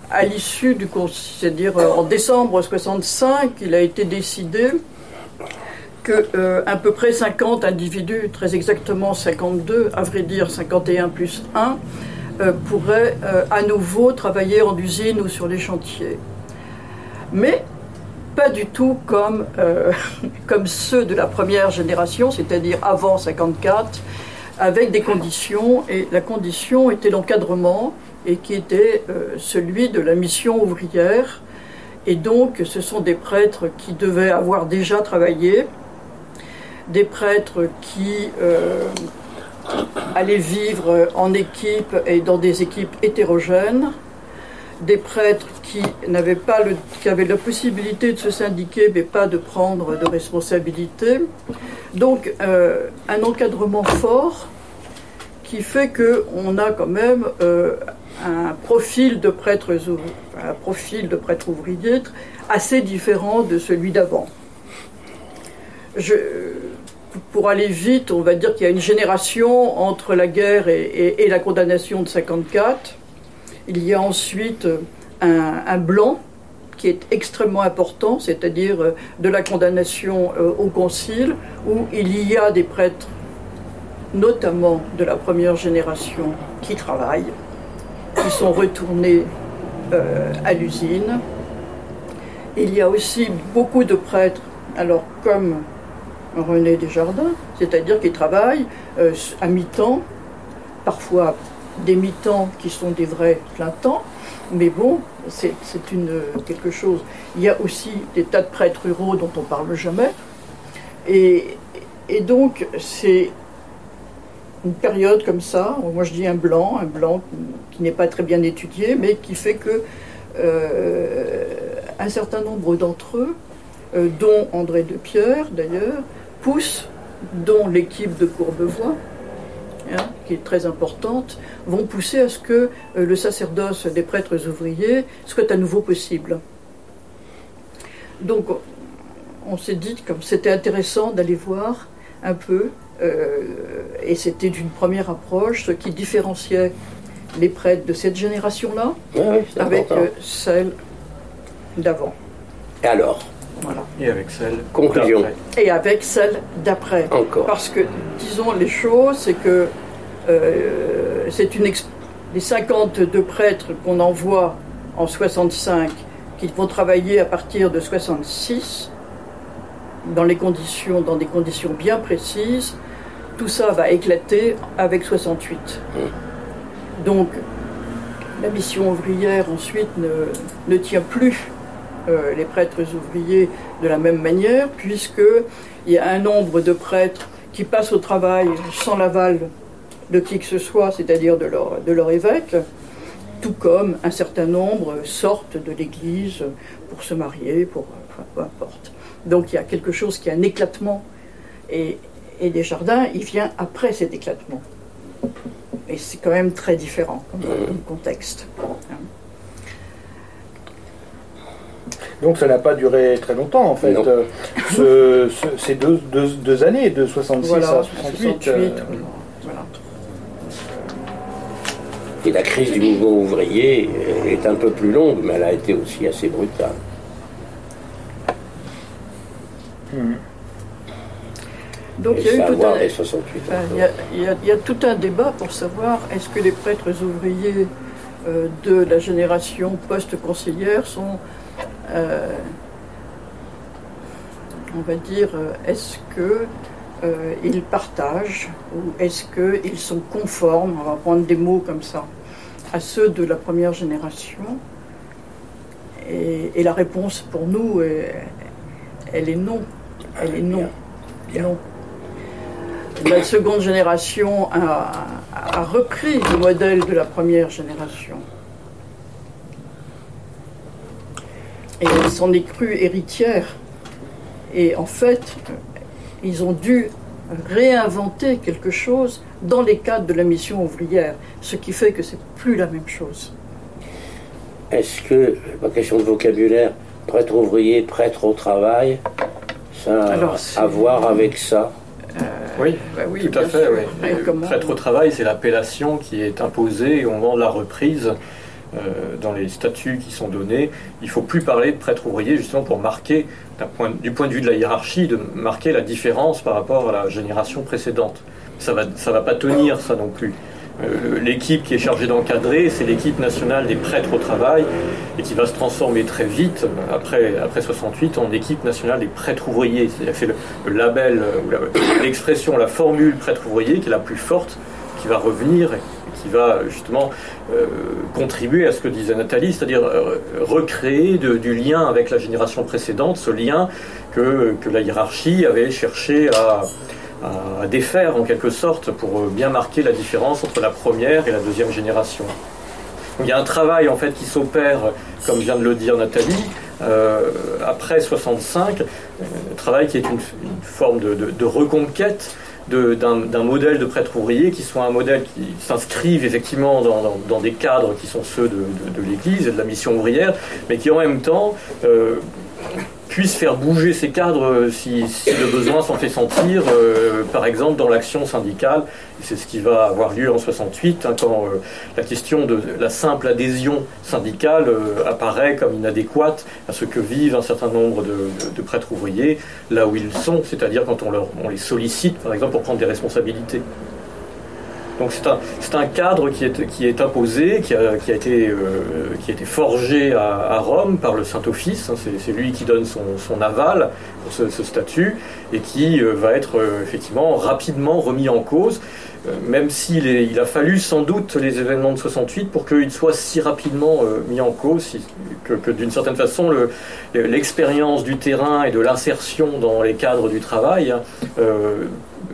à l'issue du c'est-à-dire en décembre 65, il a été décidé que à peu près 50 individus, très exactement 52, à vrai dire 51 plus 1, euh, pourraient euh, à nouveau travailler en usine ou sur les chantiers. Mais pas du tout comme, euh, comme ceux de la première génération, c'est-à-dire avant 54, avec des conditions, et la condition était l'encadrement, et qui était celui de la mission ouvrière. Et donc, ce sont des prêtres qui devaient avoir déjà travaillé, des prêtres qui aller vivre en équipe et dans des équipes hétérogènes, des prêtres qui n'avaient pas qui avaient la possibilité de se syndiquer mais pas de prendre de responsabilité. Donc euh, un encadrement fort qui fait que on a quand même euh, un profil de prêtre un profil de prêtre ouvrier assez différent de celui d'avant. Pour aller vite, on va dire qu'il y a une génération entre la guerre et, la condamnation de 54. Il y a ensuite un, blanc qui est extrêmement important, c'est-à-dire euh, de la condamnation euh, au concile, où il y a des prêtres, notamment de la première génération, qui travaillent, qui sont retournés à l'usine. Il y a aussi beaucoup de prêtres, alors comme René Desjardins, c'est-à-dire qui travaillent à mi-temps, parfois des mi-temps qui sont des vrais plein temps, mais bon, c'est quelque chose. Il y a aussi des tas de prêtres ruraux dont on ne parle jamais. Et, donc, c'est une période comme ça, moi je dis un blanc, un blanc qui n'est pas très bien étudié, mais qui fait que euh, un certain nombre d'entre eux, euh, dont André de Pierre d'ailleurs, poussent, dont l'équipe de Courbevoie, Hein, qui est très importante, vont pousser à ce que euh, le sacerdoce des prêtres ouvriers soit à nouveau possible. Donc, on s'est dit comme c'était intéressant d'aller voir un peu, et c'était d'une première approche, ce qui différenciait les prêtres de cette génération-là avec euh, celle d'avant. Et alors et avec celle Conclusion. Et avec celle d'après. Encore. Parce que, disons les choses, c'est que euh, c'est une les 52 prêtres qu'on envoie en 65, qui vont travailler à partir de 66, dans, les conditions, dans des conditions bien précises, tout ça va éclater avec 68. Mmh. Donc, la mission ouvrière ensuite ne, ne tient plus euh, les prêtres ouvriers de la même manière, puisqu'il y a un nombre de prêtres qui passent au travail sans l'aval de qui que ce soit, c'est-à-dire de leur, de leur évêque, tout comme un certain nombre sortent de l'Église pour se marier, pour peu importe. Donc il y a quelque chose qui est un éclatement, et, et Desjardins, il vient après cet éclatement. Et c'est quand même très différent comme, contexte. Donc ça n'a pas duré très longtemps en fait. Euh, ces deux, années, de 66 à 68. Euh, Et la crise du mouvement ouvrier est un peu plus longue, mais elle a été aussi assez brutale. Hmm. Donc il y, a il, y a, tout un débat pour savoir est-ce que les prêtres ouvriers euh, de la génération post-conciliaire sont euh, on va dire, euh, est-ce que euh, ils partagent ou est-ce qu'ils sont conformes, on va prendre des mots comme ça, à ceux de la première génération? Et, la réponse pour nous, elle est non. Elle est non. non. La seconde génération a repris le modèle de la première génération. et elle s'en est crue héritière. Et en fait, ils ont dû réinventer quelque chose dans les cadres de la mission ouvrière, ce qui fait que c'est plus la même chose. Est-ce que, pas question de vocabulaire, prêtre ouvrier, prêtre au travail, ça a à voir avec ça? Oui, bah oui, tout à fait. Prêtre au travail, c'est l'appellation qui est imposée au moment de la reprise euh, dans les statuts qui sont donnés, il ne faut plus parler de prêtre ouvrier justement pour marquer, du point de vue de la hiérarchie, de marquer la différence par rapport à la génération précédente. Ça ne va, ça va pas tenir ça non plus. Euh, l'équipe qui est chargée d'encadrer, c'est l'équipe nationale des prêtres au travail et qui va se transformer très vite, après, après 68, en équipe nationale des prêtres ouvriers. C'est-à-dire c'est le, label, l'expression, la formule prêtre ouvrier qui est la plus forte, qui va revenir qui va justement euh, contribuer à ce que disait Nathalie, c'est-à-dire euh, recréer du lien avec la génération précédente, ce lien que, que la hiérarchie avait cherché à, à, défaire en quelque sorte pour bien marquer la différence entre la première et la deuxième génération. il y a un travail en fait qui s'opère, comme vient de le dire Nathalie, euh, après 65, un travail qui est une, forme de, de reconquête d'un modèle de prêtre ouvrier qui soit un modèle qui s'inscrive effectivement dans, des cadres qui sont ceux de, l'Église et de la mission ouvrière, mais qui en même temps euh, puisse faire bouger ces cadres si, le besoin s'en fait sentir, par exemple dans l'action syndicale. C'est ce qui va avoir lieu en 68, hein, quand la question de la simple adhésion syndicale apparaît comme inadéquate à ce que vivent un certain nombre de, prêtres ouvriers là où ils sont, c'est-à-dire quand on les sollicite, par exemple, pour prendre des responsabilités. Donc c'est un, cadre qui est, imposé, qui a, qui a, été, euh, qui a été forgé à, Rome par le Saint-Office. Hein, c'est lui qui donne son, son aval pour ce, statut et qui euh, va être euh, effectivement rapidement remis en cause, même s'il il a fallu sans doute les événements de 68 pour qu'il soit si rapidement mis en cause, que, que d'une certaine façon l'expérience du terrain et de l'insertion dans les cadres du travail hein,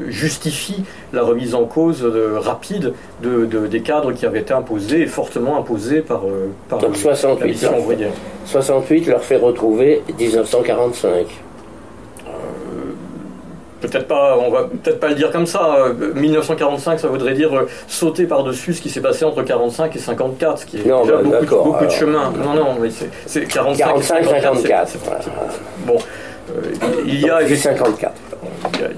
justifie la remise en cause rapide de, des cadres qui avaient été imposés, et fortement imposés par, euh, par Donc 68, la 68 leur fait retrouver 1945 euh, peut-être pas, on va peut-être pas le dire comme ça. 1945, ça voudrait dire euh, sauter par-dessus ce qui s'est passé entre 45 et 54, ce qui est déjà bah, beaucoup, de, chemin. Non, non, mais c'est 45, 45 54. Bon, il y a 54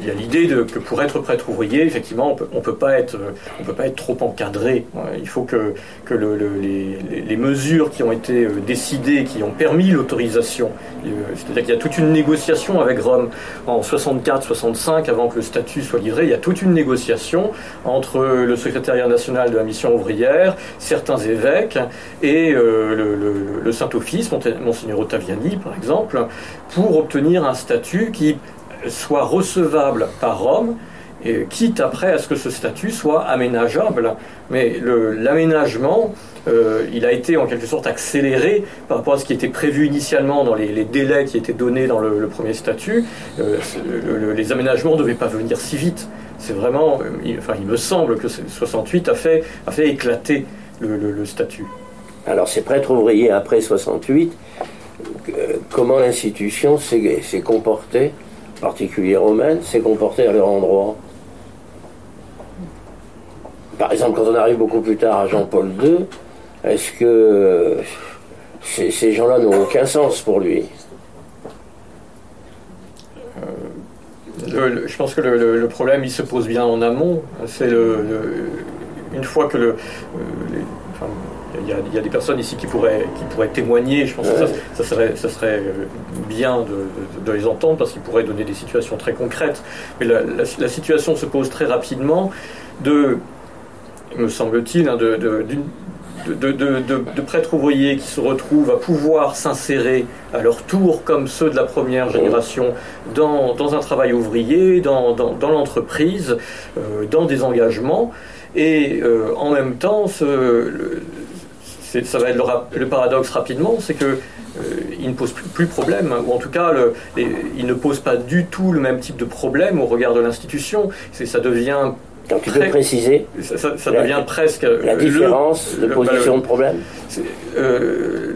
il y a, l'idée que pour être prêtre ouvrier, effectivement, on ne peut pas être, on peut pas être trop encadré. Il faut que, que le, les, mesures qui ont été euh, décidées, qui ont permis l'autorisation, euh, c'est-à-dire qu'il y a toute une négociation avec Rome en 64-65, avant que le statut soit livré, il y a toute une négociation entre le secrétariat national de la mission ouvrière, certains évêques et euh, le, Saint-Office, Monseigneur Ottaviani par exemple, pour obtenir un statut qui soit recevable par Rome, et quitte après à ce que ce statut soit aménageable. Mais l'aménagement, euh, il a été en quelque sorte accéléré par rapport à ce qui était prévu initialement dans les, délais qui étaient donnés dans le, premier statut. Euh, les aménagements ne devaient pas venir si vite. C'est vraiment, il, enfin, il me semble que 68 a fait, a fait éclater le, statut. Alors ces prêtres ouvriers après 68, euh, comment l'institution s'est comportée? Particulier romaine s'est comporté à leur endroit. Par exemple, quand on arrive beaucoup plus tard à Jean-Paul II, est-ce que ces, gens-là n'ont aucun sens pour lui? Euh, Je pense que le, problème, il se pose bien en amont. C'est le, une fois que le, il y, a, des personnes ici qui pourraient, qui pourraient témoigner. Je pense que ça, serait, ça serait euh, bien de, les entendre parce qu'ils pourraient donner des situations très concrètes. Mais la, situation se pose très rapidement de, me semble-t-il, hein, de, de, prêtres ouvriers qui se retrouvent à pouvoir s'insérer à leur tour, comme ceux de la première génération, dans, un travail ouvrier, dans, l'entreprise, euh, dans des engagements. Et euh, en même temps, ce, ça va être le, paradoxe rapidement, c'est que euh, il ne pose plus, problème, ou en tout cas, il ne pose pas du tout le même type de problème au regard de l'institution. Ça devient donc tu peux préciser Ça, devient presque la différence de position de problème. Euh,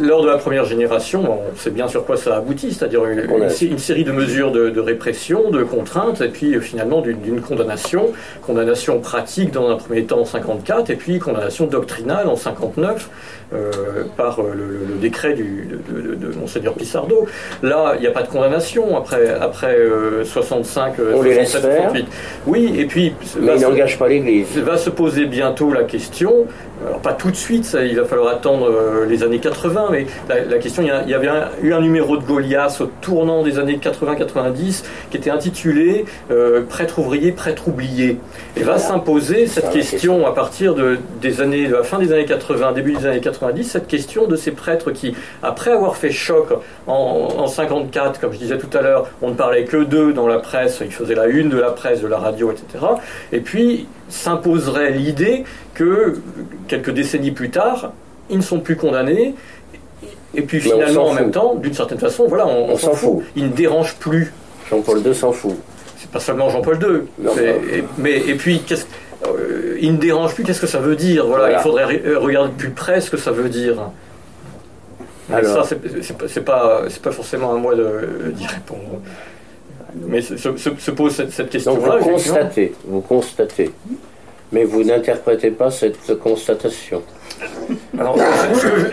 lors de la première génération, on sait bien sur quoi ça aboutit, c'est-à-dire une, série de mesures de, répression, de contraintes, et puis euh, finalement d'une condamnation, condamnation pratique dans un premier temps en 54, et puis condamnation doctrinale en 59 euh, par le, décret du, de, monseigneur Pissardo. Là, il n'y a pas de condamnation après après 65, 67, 68. Oui, et puis mais il n'engage pas l'Église. Va se poser bientôt la question, alors pas tout de suite, ça, il va falloir attendre euh, les années 80, mais la, question, il y, avait eu un numéro de Goliath au tournant des années 80-90 qui était intitulé euh, Prêtre ouvrier, prêtre oublié. Et va s'imposer cette question à partir de, des années, de la fin des années 80, début des années 90, cette question de ces prêtres qui, après avoir fait choc en, en 54, comme je disais tout à l'heure, on ne parlait que d'eux dans la presse, ils faisaient la une de la presse, de la radio, etc. Et puis s'imposerait l'idée que quelques décennies plus tard, ils ne sont plus condamnés. Et puis finalement, en même temps, d'une certaine façon, voilà, on, s'en fout. Ils ne dérangent plus. Jean-Paul II s'en fout. C'est pas seulement Jean-Paul II. et, mais, et puis, qu'est-ce, euh, il ne dérange plus, qu'est-ce que ça veut dire? Voilà, Il faudrait euh, regarder plus près ce que ça veut dire. Alors. ça, c'est, pas, pas forcément à moi d'y répondre. Mais se, se, pose cette, question-là. vous constatez, vous constatez, mais vous n'interprétez pas cette constatation. Alors,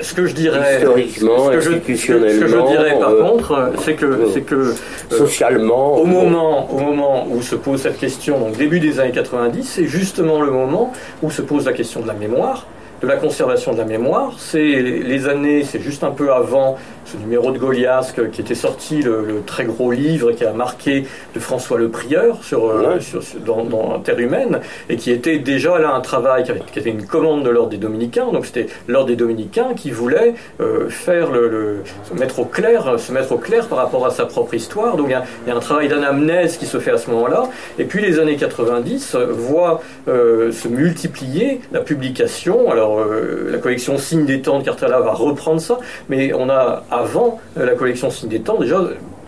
ce que, je, dirais, historiquement, ce que institutionnellement, ce que je dirais par contre, c'est que, c'est que socialement, au moment, au moment où se pose cette question, donc début des années 90, c'est justement le moment où se pose la question de la mémoire de la conservation de la mémoire. C'est les années, c'est juste un peu avant ce numéro de Goliath qui était sorti, le, très gros livre qui a marqué de François Le Prieur sur, euh, sur, dans, dans, Terre humaine, et qui était déjà là un travail qui, était une commande de l'ordre des Dominicains. Donc c'était l'ordre des Dominicains qui voulait euh, faire le, se mettre au clair, se mettre au clair par rapport à sa propre histoire. Donc il y a, un travail d'anamnèse qui se fait à ce moment-là. Et puis les années 90 voient euh, se multiplier la publication. Alors la collection Signes des temps de Cartala va reprendre ça, mais on a avant euh, la collection Signe des Temps, déjà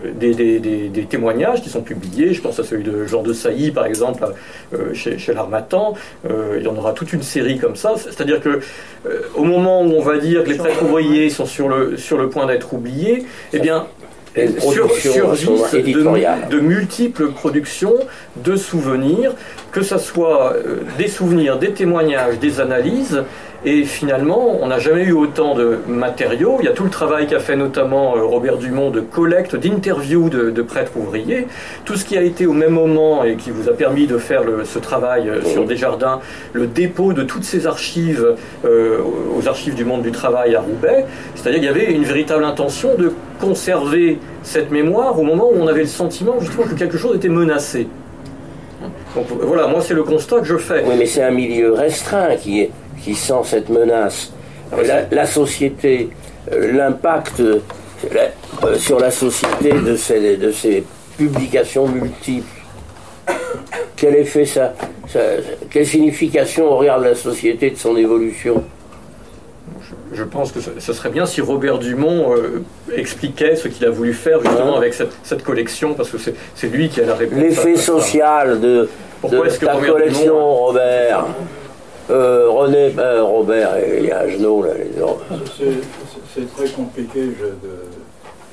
des, témoignages qui sont publiés. Je pense à celui de Jean de Sailly, par exemple, euh, chez, chez l'Armatan. Euh, il y en aura toute une série comme ça. C'est-à-dire que au moment où on va dire que les prêtres ouvriers sont sur le, sur le point d'être oubliés, eh bien, sur, surgissent de, de, multiples productions de souvenirs, que ce soit des souvenirs, des témoignages, des analyses, et finalement, on n'a jamais eu autant de matériaux. Il y a tout le travail qu'a fait notamment euh, Robert Dumont de collecte, d'interview de, prêtres ouvriers. Tout ce qui a été au même moment et qui vous a permis de faire ce travail euh, sur Desjardins, le dépôt de toutes ces archives euh, aux archives du monde du travail à Roubaix. C'est-à-dire qu'il y avait une véritable intention de conserver cette mémoire au moment où on avait le sentiment justement que quelque chose était menacé. Donc voilà, moi c'est le constat que je fais. Oui, mais c'est un milieu restreint qui est qui sent cette menace. La, société, euh, l'impact euh, sur la société de ces, de ces publications multiples. Quel effet ça, Quelle signification au regard de la société, de son évolution? Je pense que ce serait bien si Robert Dumont euh, expliquait ce qu'il a voulu faire justement avec cette, collection, parce que c'est lui qui a la réponse. L'effet social de, de ta collection, Robert? Euh, René, ben, Robert et il y a là, les autres. C'est très compliqué.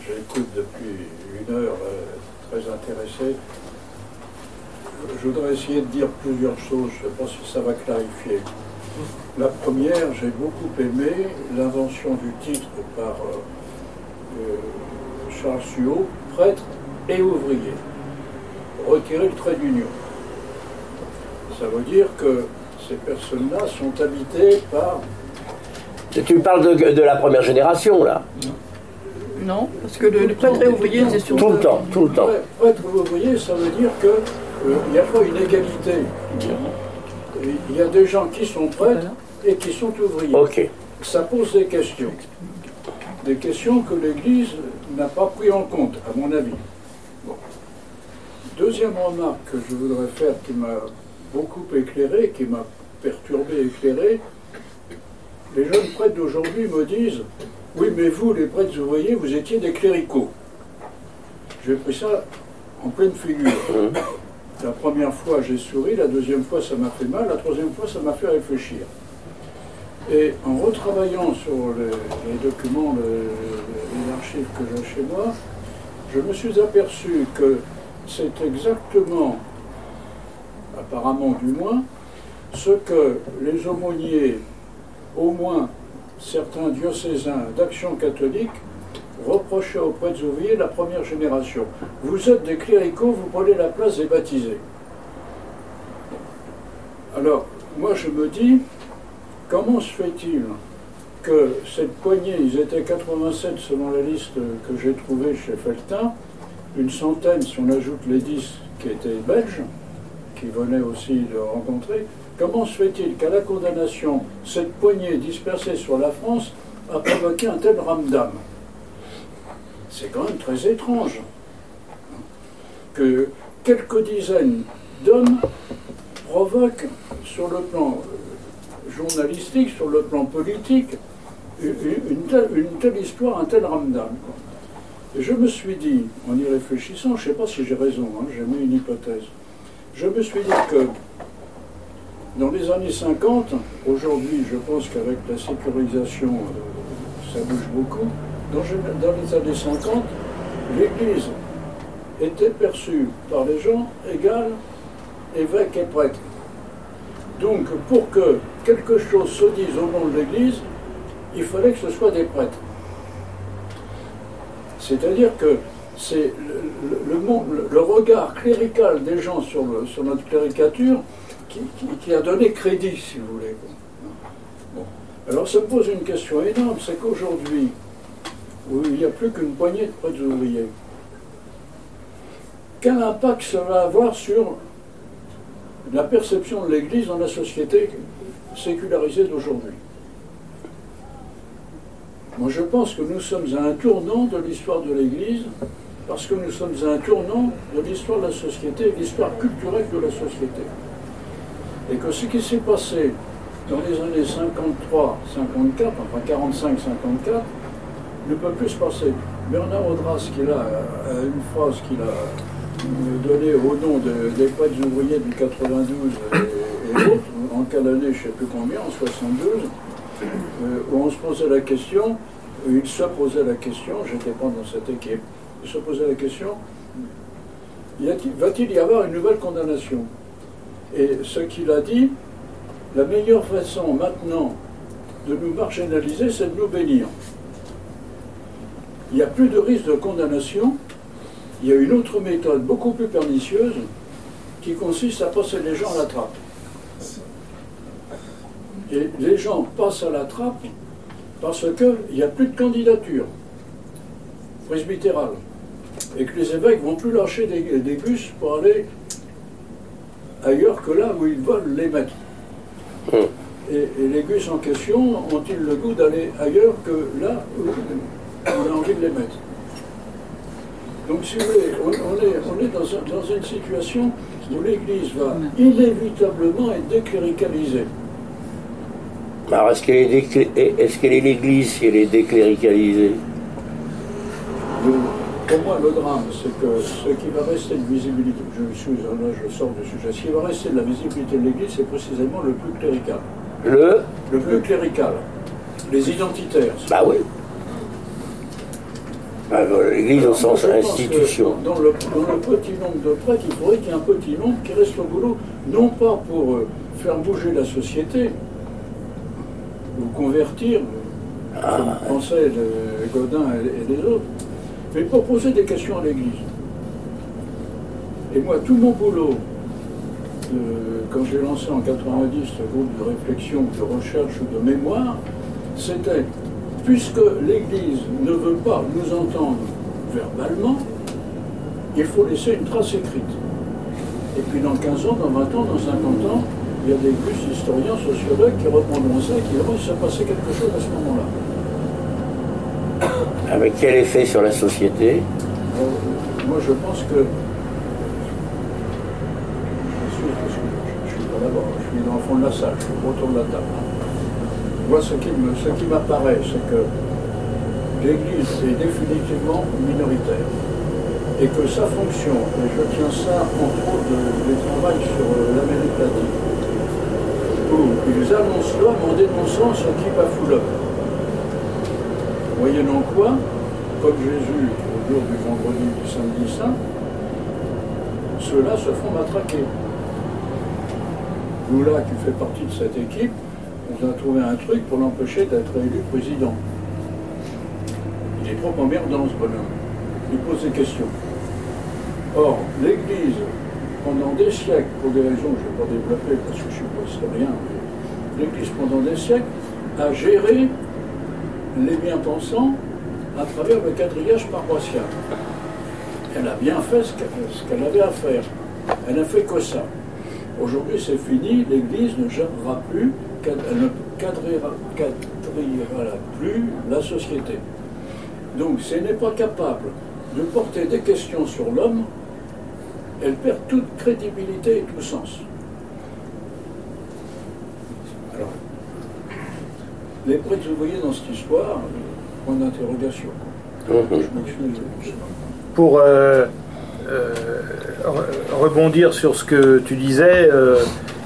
J'écoute depuis une heure, euh, très intéressé. Je voudrais essayer de dire plusieurs choses. Je ne sais pas si ça va clarifier. La première, j'ai beaucoup aimé l'invention du titre par euh, Charles Suot, prêtre et ouvrier. Retirer le trait d'union. Ça veut dire que ces personnes-là sont habitées par... Tu parles de, la première génération, là Non, parce que le, prêtre et ouvrier, c'est surtout... Tout le temps, tout le temps. Prêtre et ouvrier, ça veut dire qu'il euh, n'y a pas une égalité? Il y a des gens qui sont prêtres et qui sont ouvriers. Ok. Ça pose des questions. Des questions que l'Église n'a pas pris en compte, à mon avis. Deuxième remarque que je voudrais faire qui m'a beaucoup éclairé, qui m'a perturbé, éclairé, les jeunes prêtres d'aujourd'hui me disent Oui, mais vous, les prêtres ouvriers, vous étiez des cléricaux. J'ai pris ça en pleine figure. La première fois, j'ai souri, la deuxième fois, ça m'a fait mal, la troisième fois, ça m'a fait réfléchir. Et en retravaillant sur les, documents, les archives que j'ai chez moi, je me suis aperçu que c'est exactement, apparemment du moins, ce que les aumôniers, au moins certains diocésains d'action catholique, reprochaient aux prêtres ouvriers la première génération. Vous êtes des cléricaux, vous prenez la place des baptisés. Alors, moi je me dis, comment se fait-il que cette poignée, ils étaient 87 selon la liste que j'ai trouvée chez Feltin, une centaine si on ajoute les 10 qui étaient belges, qui venaient aussi de rencontrer, Comment se fait-il qu'à la condamnation, cette poignée dispersée sur la France a provoqué un tel ramdam? C'est quand même très étrange que quelques dizaines d'hommes provoquent sur le plan euh, journalistique, sur le plan politique, une telle, histoire, un tel ramdam. Et je me suis dit, en y réfléchissant, je ne sais pas si j'ai raison, hein, j'ai mis une hypothèse, je me suis dit que dans les années 50, aujourd'hui, je pense qu'avec la sécurisation, euh, ça bouge beaucoup. Dans, les années 50, l'Église était perçue par les gens égale évêque et prêtre. Donc, pour que quelque chose se dise au nom de l'Église, il fallait que ce soit des prêtres. C'est-à-dire que c'est le, regard clérical des gens sur, notre cléricature qui, a donné crédit, si vous voulez. Alors ça pose une question énorme, c'est qu'aujourd'hui, où il n'y a plus qu'une poignée de prêtres ouvriers, quel impact ça va avoir sur la perception de l'Église dans la société sécularisée d'aujourd'hui? Moi je pense que nous sommes à un tournant de l'histoire de l'Église parce que nous sommes à un tournant de l'histoire de la société, l'histoire culturelle de la société. Et que ce qui s'est passé dans les années 53, 54, enfin 45, 54, ne peut plus se passer. Bernard Audras, qui a une phrase qu'il a donnée au nom des prêtres ouvriers du 92 et, autres, en quelle année, je ne sais plus combien, en 72, euh, où on se posait la question, il se posait la question, j'étais pas dans cette équipe, il se posait la question, va-t-il y avoir une nouvelle condamnation? Et ce qu'il a dit, la meilleure façon maintenant de nous marginaliser, c'est de nous bénir. Il n'y a plus de risque de condamnation. Il y a une autre méthode beaucoup plus pernicieuse qui consiste à passer les gens à la trappe. Et les gens passent à la trappe parce qu'il n'y a plus de candidature presbytérale. Et que les évêques vont plus lâcher des, des bus pour aller ailleurs que là où ils veulent les mettre. Et, les gus en question ont-ils le goût d'aller ailleurs que là où on a envie de les mettre? Donc, si vous voulez, on, est, dans, une situation où l'Église va inévitablement être décléricalisée. Alors, est-ce qu'elle est, l'Église si elle est décléricalisée? Pour moi, le drame, c'est que ce qui va rester de visibilité, je suis là, je sors du sujet, ce qui va rester de la visibilité de l'Église, c'est précisément le plus clérical. Le Le plus clérical. Les identitaires. Bah oui. Bah, L'Église au sens institution. Dans le, petit nombre de prêtres, il faudrait qu'il y ait un petit nombre qui reste au boulot, non pas pour euh, faire bouger la société, ou convertir, ah, comme pensaient Godin et, les autres, mais pour poser des questions à l'Église. Et moi, tout mon boulot, quand j'ai lancé en 90 ce groupe de réflexion, de recherche ou de mémoire, c'était, puisque l'Église ne veut pas nous entendre verbalement, il faut laisser une trace écrite. Et puis dans 15 ans, dans 20 ans, dans 50 ans, il y a des plus historiens, sociologues qui reprendront ça et qui diront qu'il s'est passé quelque chose à ce moment-là. Avec quel effet sur la société? Moi, je pense que je suis dans le fond de la salle, je suis autour de la table. Moi, ce qui, m'apparaît, c'est que l'Église est définitivement minoritaire et que sa fonction, et je tiens ça entre autres des travaux sur euh, l'Amérique latine, où ils annoncent l'homme en dénonçant ce qui bafoue l'homme. Moyennant comme Jésus au jour du vendredi du samedi saint, ceux-là se font matraquer. Lula, qui fait partie de cette équipe, on a trouvé un truc pour l'empêcher d'être élu président. Il est trop emmerdant ce bonhomme. Il pose des questions. Or, l'Église, pendant des siècles, pour des raisons que je ne vais pas développer parce que je ne suis pas historien, l'Église pendant des siècles a géré les bien-pensants à travers le quadrillage paroissial. Elle a bien fait ce qu'elle avait à faire. Elle n'a fait que ça. Aujourd'hui, c'est fini, l'Église ne gérera plus, elle ne cadrera, plus la société. Donc, si elle n'est pas capable de porter des questions sur l'homme, elle perd toute crédibilité et tout sens. Alors, les prêtres, voyez dans cette histoire, point d'interrogation. Pour euh, euh, rebondir sur ce que tu disais, euh,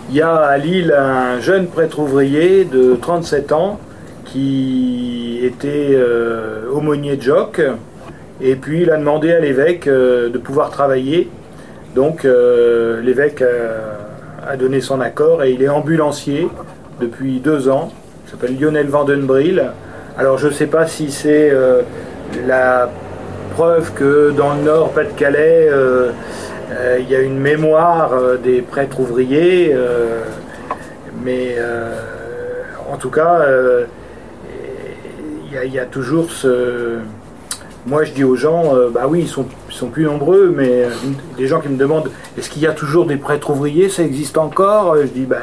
il y a à Lille un jeune prêtre ouvrier de 37 ans qui était euh, aumônier de Joc, et puis il a demandé à l'évêque de pouvoir travailler. Donc l'évêque a, donné son accord et il est ambulancier depuis deux ans. Il s'appelle Lionel Vandenbril. Alors je ne sais pas si c'est la preuve que dans le Nord, Pas-de-Calais, il y a une mémoire des prêtres ouvriers, mais en tout cas, il y, a toujours ce moi, je dis aux gens, euh, bah oui, ils sont, sont plus nombreux, mais des gens qui me demandent, est-ce qu'il y a toujours des prêtres ouvriers? Ça existe encore? Je dis, bah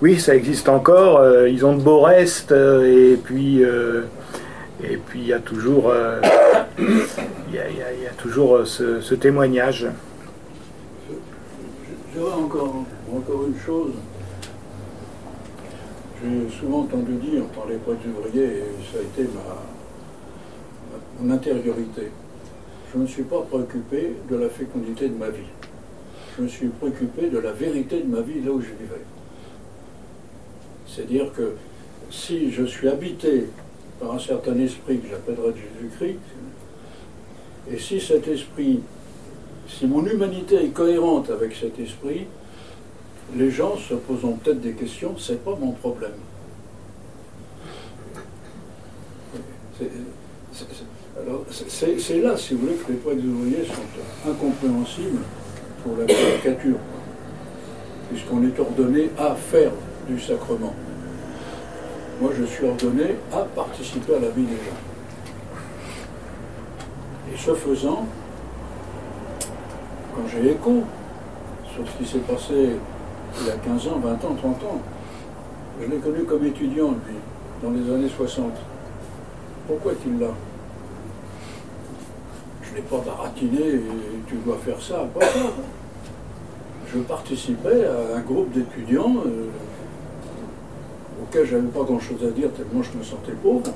oui, ça existe encore. Euh, ils ont de beaux restes, euh, et puis et puis il y a toujours, y, a, toujours ce, témoignage. Je, encore, encore une chose. J'ai souvent entendu dire par les prêtres ouvriers, et ça a été ma mon intériorité. Je ne suis pas préoccupé de la fécondité de ma vie. Je me suis préoccupé de la vérité de ma vie là où je vivais. C'est-à-dire que si je suis habité par un certain esprit que j'appellerais Jésus-Christ, et si cet esprit, si mon humanité est cohérente avec cet esprit, les gens se poseront peut-être des questions, c'est pas mon problème. C'est là, si vous voulez, que les prêtres ouvriers sont incompréhensibles pour la caricature, puisqu'on est ordonné à faire du sacrement. Moi, je suis ordonné à participer à la vie des gens. Et ce faisant, quand j'ai écho sur ce qui s'est passé il y a 15 ans, 20 ans, 30 ans, je l'ai connu comme étudiant, lui, dans les années 60. Pourquoi est-il là? Pas baratiné tu dois faire ça, pas ça. Je participais à un groupe d'étudiants euh, auquel j'avais pas grand-chose à dire tellement je me sentais pauvre.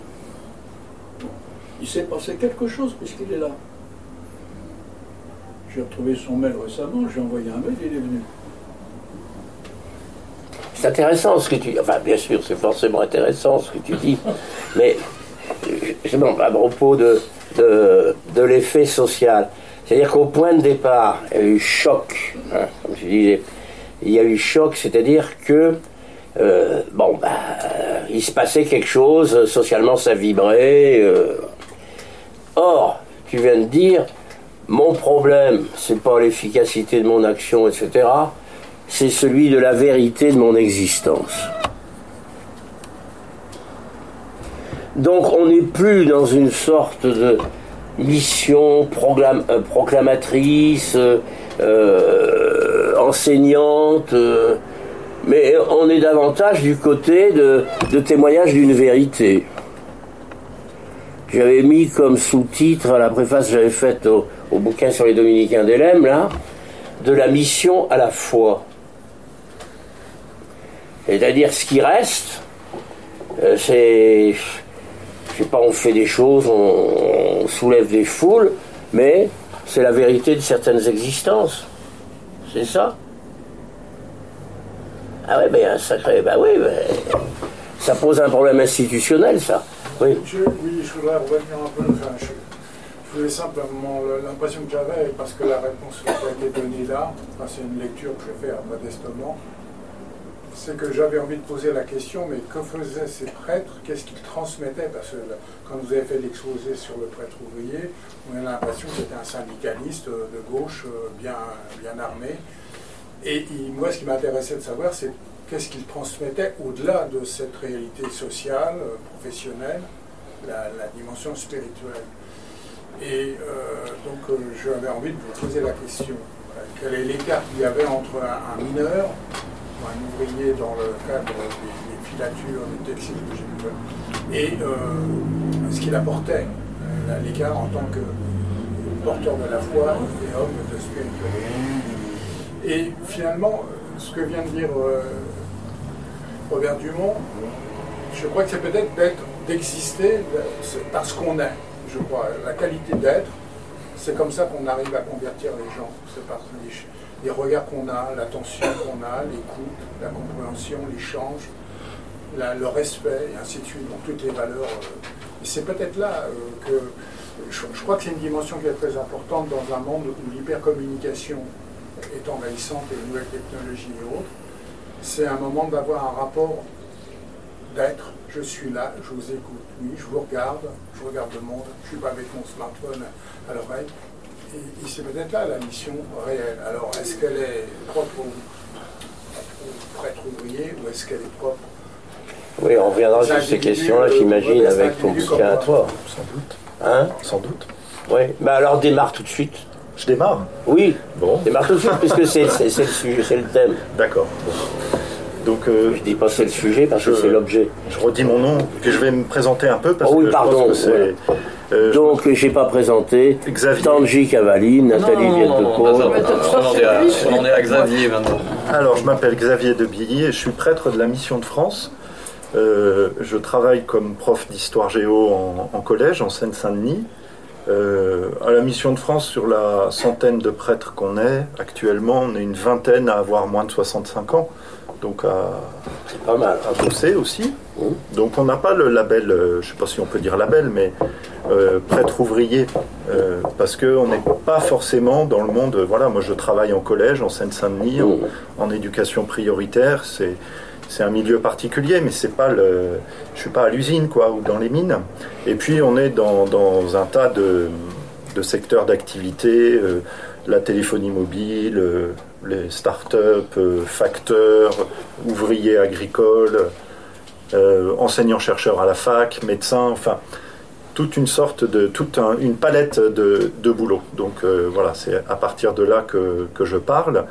Il s'est passé quelque chose puisqu'il est là. J'ai retrouvé son mail récemment, j'ai envoyé un mail, il est venu. C'est intéressant ce que tu dis. Enfin, bien sûr, c'est forcément intéressant ce que tu dis. Mais, justement, à propos de, de, l'effet social. C'est-à-dire qu'au point de départ, il y a eu choc, hein, comme je disais. Il y a eu choc, c'est-à-dire que, euh, bon, bah, il se passait quelque chose, socialement ça vibrait. Euh. Or, tu viens de dire, mon problème, c'est pas l'efficacité de mon action, etc., c'est celui de la vérité de mon existence. Donc on n'est plus dans une sorte de mission euh, proclamatrice, euh, euh, enseignante, mais on est davantage du côté de, témoignage d'une vérité. J'avais mis comme sous-titre à la préface que j'avais faite au, bouquin sur les dominicains d'Elem, là, de la mission à la foi. C'est-à-dire ce qui reste, c'est je sais pas, on fait des choses, on, soulève des foules, mais c'est la vérité de certaines existences. C'est ça? Ah oui, mais un sacré. Bah oui, ça pose un problème institutionnel, ça. Oui. Je, oui, je voudrais revenir un peu. je, voulais simplement l'impression que j'avais, parce que la réponse qui a été donnée là, c'est une lecture que je fais modestement c'est que j'avais envie de poser la question, mais que faisaient ces prêtres? Qu'est-ce qu'ils transmettaient? Parce que quand vous avez fait l'exposé sur le prêtre ouvrier, on a l'impression que c'était un syndicaliste de gauche euh, bien, bien armé. Et moi, ce qui m'intéressait de savoir, c'est qu'est-ce qu'il transmettait au-delà de cette réalité sociale, euh, professionnelle, la, dimension spirituelle. Et euh, donc, j'avais envie de vous poser la question. Quel est l'écart qu'il y avait entre un mineur un ouvrier dans le cadre des, filatures, des textiles que j'ai vu, et euh, ce qu'il apportait, euh, l'écart en tant que porteur de la foi et homme de spiritualité. Et finalement, ce que vient de dire euh, Robert Dumont, je crois que c'est peut-être d'être, d'exister parce qu'on est, je crois. La qualité d'être, c'est comme ça qu'on arrive à convertir les gens. C'est par les, regards qu'on a, l'attention qu'on a, l'écoute, la compréhension, l'échange, le respect, et ainsi de suite, donc toutes les valeurs. Euh. et c'est peut-être là euh, que je, crois que c'est une dimension qui est très importante dans un monde où l'hypercommunication est envahissante et les nouvelles technologies et autres. C'est un moment d'avoir un rapport d'être, je suis là, je vous écoute, oui, je vous regarde, je regarde le monde, je ne suis pas avec mon smartphone à l'oreille. Et, c'est peut-être là la mission réelle. Alors, est-ce qu'elle est propre aux, prêtres ouvriers ou est-ce qu'elle est propre Oui, on reviendra sur ces questions-là, j'imagine, avec ton bouquin à toi. Sans doute. Hein? Sans doute. Oui, bah alors démarre tout de suite. Je démarre Oui. Bon. Démarre tout de suite, puisque c'est le sujet, c'est le thème. D'accord. Donc, euh, je dis pas c'est le sujet parce que c'est l'objet. Je redis mon nom, puis je vais me présenter un peu parce oh oui, que pardon, je c'est. Euh, Donc, je n'ai pas présenté Xavier. Tanji Cavalli, Nathalie Viette-de-Caux. On est à Xavier maintenant. Alors, je m'appelle Xavier de Billy et je suis prêtre de la Mission de France. Euh, je travaille comme prof d'histoire géo en, en, collège, en Seine-Saint-Denis. Euh, à la Mission de France, sur la centaine de prêtres qu'on est, actuellement, on est une vingtaine à avoir moins de 65 ans donc à, pas mal. à bosser aussi. Donc on n'a pas le label, euh, je ne sais pas si on peut dire label, mais euh, prêtre ouvrier, parce qu'on n'est pas forcément dans le monde. Voilà, moi je travaille en collège, en Seine-Saint-Denis, en, éducation prioritaire. C'est c'est un milieu particulier, mais c'est pas le, je suis pas à l'usine quoi ou dans les mines. Et puis on est dans, un tas de, de secteurs d'activité, la téléphonie mobile les start-up, euh, facteurs, ouvriers agricoles, euh, enseignants-chercheurs à la fac, médecins, enfin toute une sorte de toute une palette de, de boulot. Donc euh, voilà, c'est à partir de là que je parle.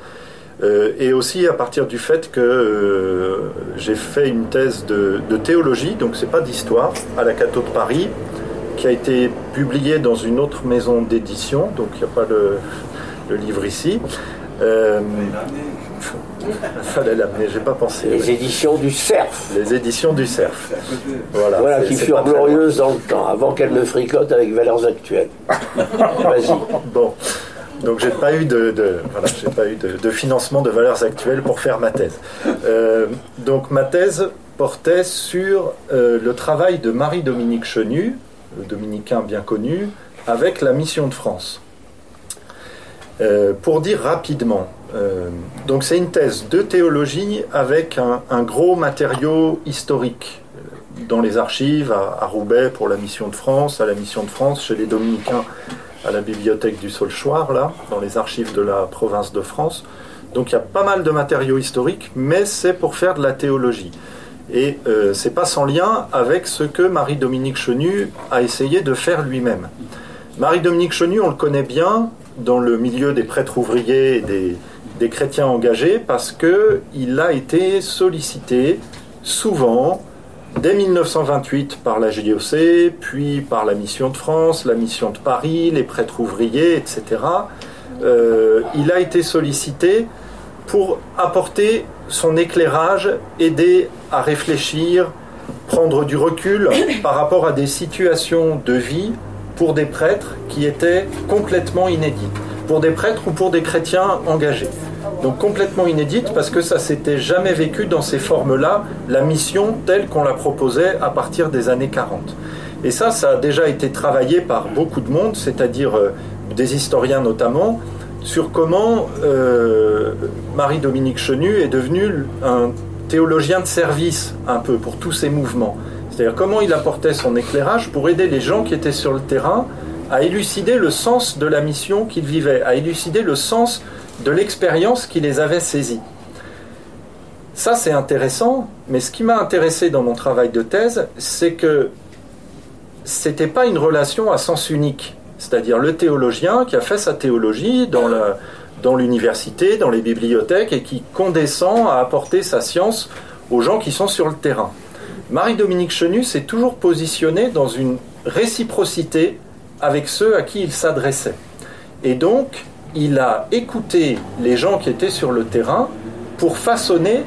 Et aussi à partir du fait que j'ai fait une thèse de, de théologie, donc c'est pas d'histoire, à la Cato de Paris, qui a été publiée dans une autre maison d'édition, donc il n'y a pas le, le livre ici. Euh, fallait l'amener, j'ai pas pensé. Les éditions du Cerf. Les éditions du Cerf. Voilà, voilà qui furent glorieuses dans le temps, avant qu'elles ne fricotent avec valeurs actuelles. Vas-y. Bon. Donc j'ai pas eu de, voilà, j'ai pas eu de, financement de valeurs actuelles pour faire ma thèse. Euh, donc ma thèse portait sur euh, le travail de Marie-Dominique Chenu, le dominicain bien connu, avec la Mission de France. Euh, pour dire rapidement, donc c'est une thèse de théologie avec un, gros matériau historique dans les archives à, Roubaix pour la mission de France, à la mission de France chez les Dominicains à la bibliothèque du Saulchoir, là, dans les archives de la province de France. Donc il y a pas mal de matériaux historiques, mais c'est pour faire de la théologie. Et euh, c'est pas sans lien avec ce que Marie-Dominique Chenu a essayé de faire lui-même. Marie-Dominique Chenu, on le connaît bien, dans le milieu des prêtres ouvriers et des, des chrétiens engagés parce qu'il a été sollicité souvent dès 1928 par la JOC, puis par la Mission de France, la Mission de Paris, les prêtres ouvriers, etc. Euh, il a été sollicité pour apporter son éclairage, aider à réfléchir, prendre du recul par rapport à des situations de vie pour des prêtres qui étaient complètement inédites, pour des prêtres ou pour des chrétiens engagés. Donc complètement inédite parce que ça s'était jamais vécu dans ces formes-là, la mission telle qu'on la proposait à partir des années 40. Et ça, ça a déjà été travaillé par beaucoup de monde, c'est-à-dire euh, des historiens notamment, sur comment euh, Marie-Dominique Chenu est devenu un théologien de service un peu pour tous ces mouvements. C'est-à-dire comment il apportait son éclairage pour aider les gens qui étaient sur le terrain à élucider le sens de la mission qu'ils vivaient, à élucider le sens de l'expérience qui les avait saisis. Ça, c'est intéressant, mais ce qui m'a intéressé dans mon travail de thèse, c'est que c'était pas une relation à sens unique. C'est-à-dire le théologien qui a fait sa théologie dans la, dans l'université, dans les bibliothèques et qui condescend à apporter sa science aux gens qui sont sur le terrain. Marie-Dominique Chenu s'est toujours positionnée dans une réciprocité avec ceux à qui il s'adressait. Et donc, il a écouté les gens qui étaient sur le terrain pour façonner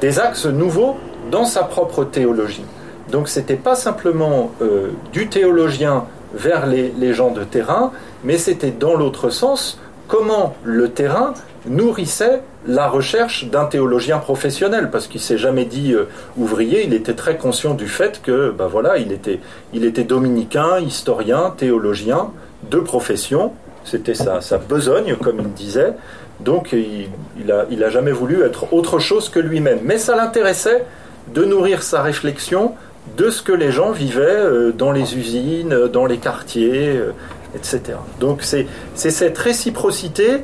des axes nouveaux dans sa propre théologie. Donc, ce n'était pas simplement euh, du théologien vers les gens de terrain, mais c'était dans l'autre sens comment le terrain nourrissait la recherche d'un théologien professionnel, parce qu'il s'est jamais dit euh, ouvrier, il était très conscient du fait que, ben voilà, il était, il était dominicain, historien, théologien, de profession, c'était sa, sa, besogne, comme il disait, donc il, il, a, il a jamais voulu être autre chose que lui-même. Mais ça l'intéressait de nourrir sa réflexion de ce que les gens vivaient euh, dans les usines, dans les quartiers, euh, etc. Donc c'est cette réciprocité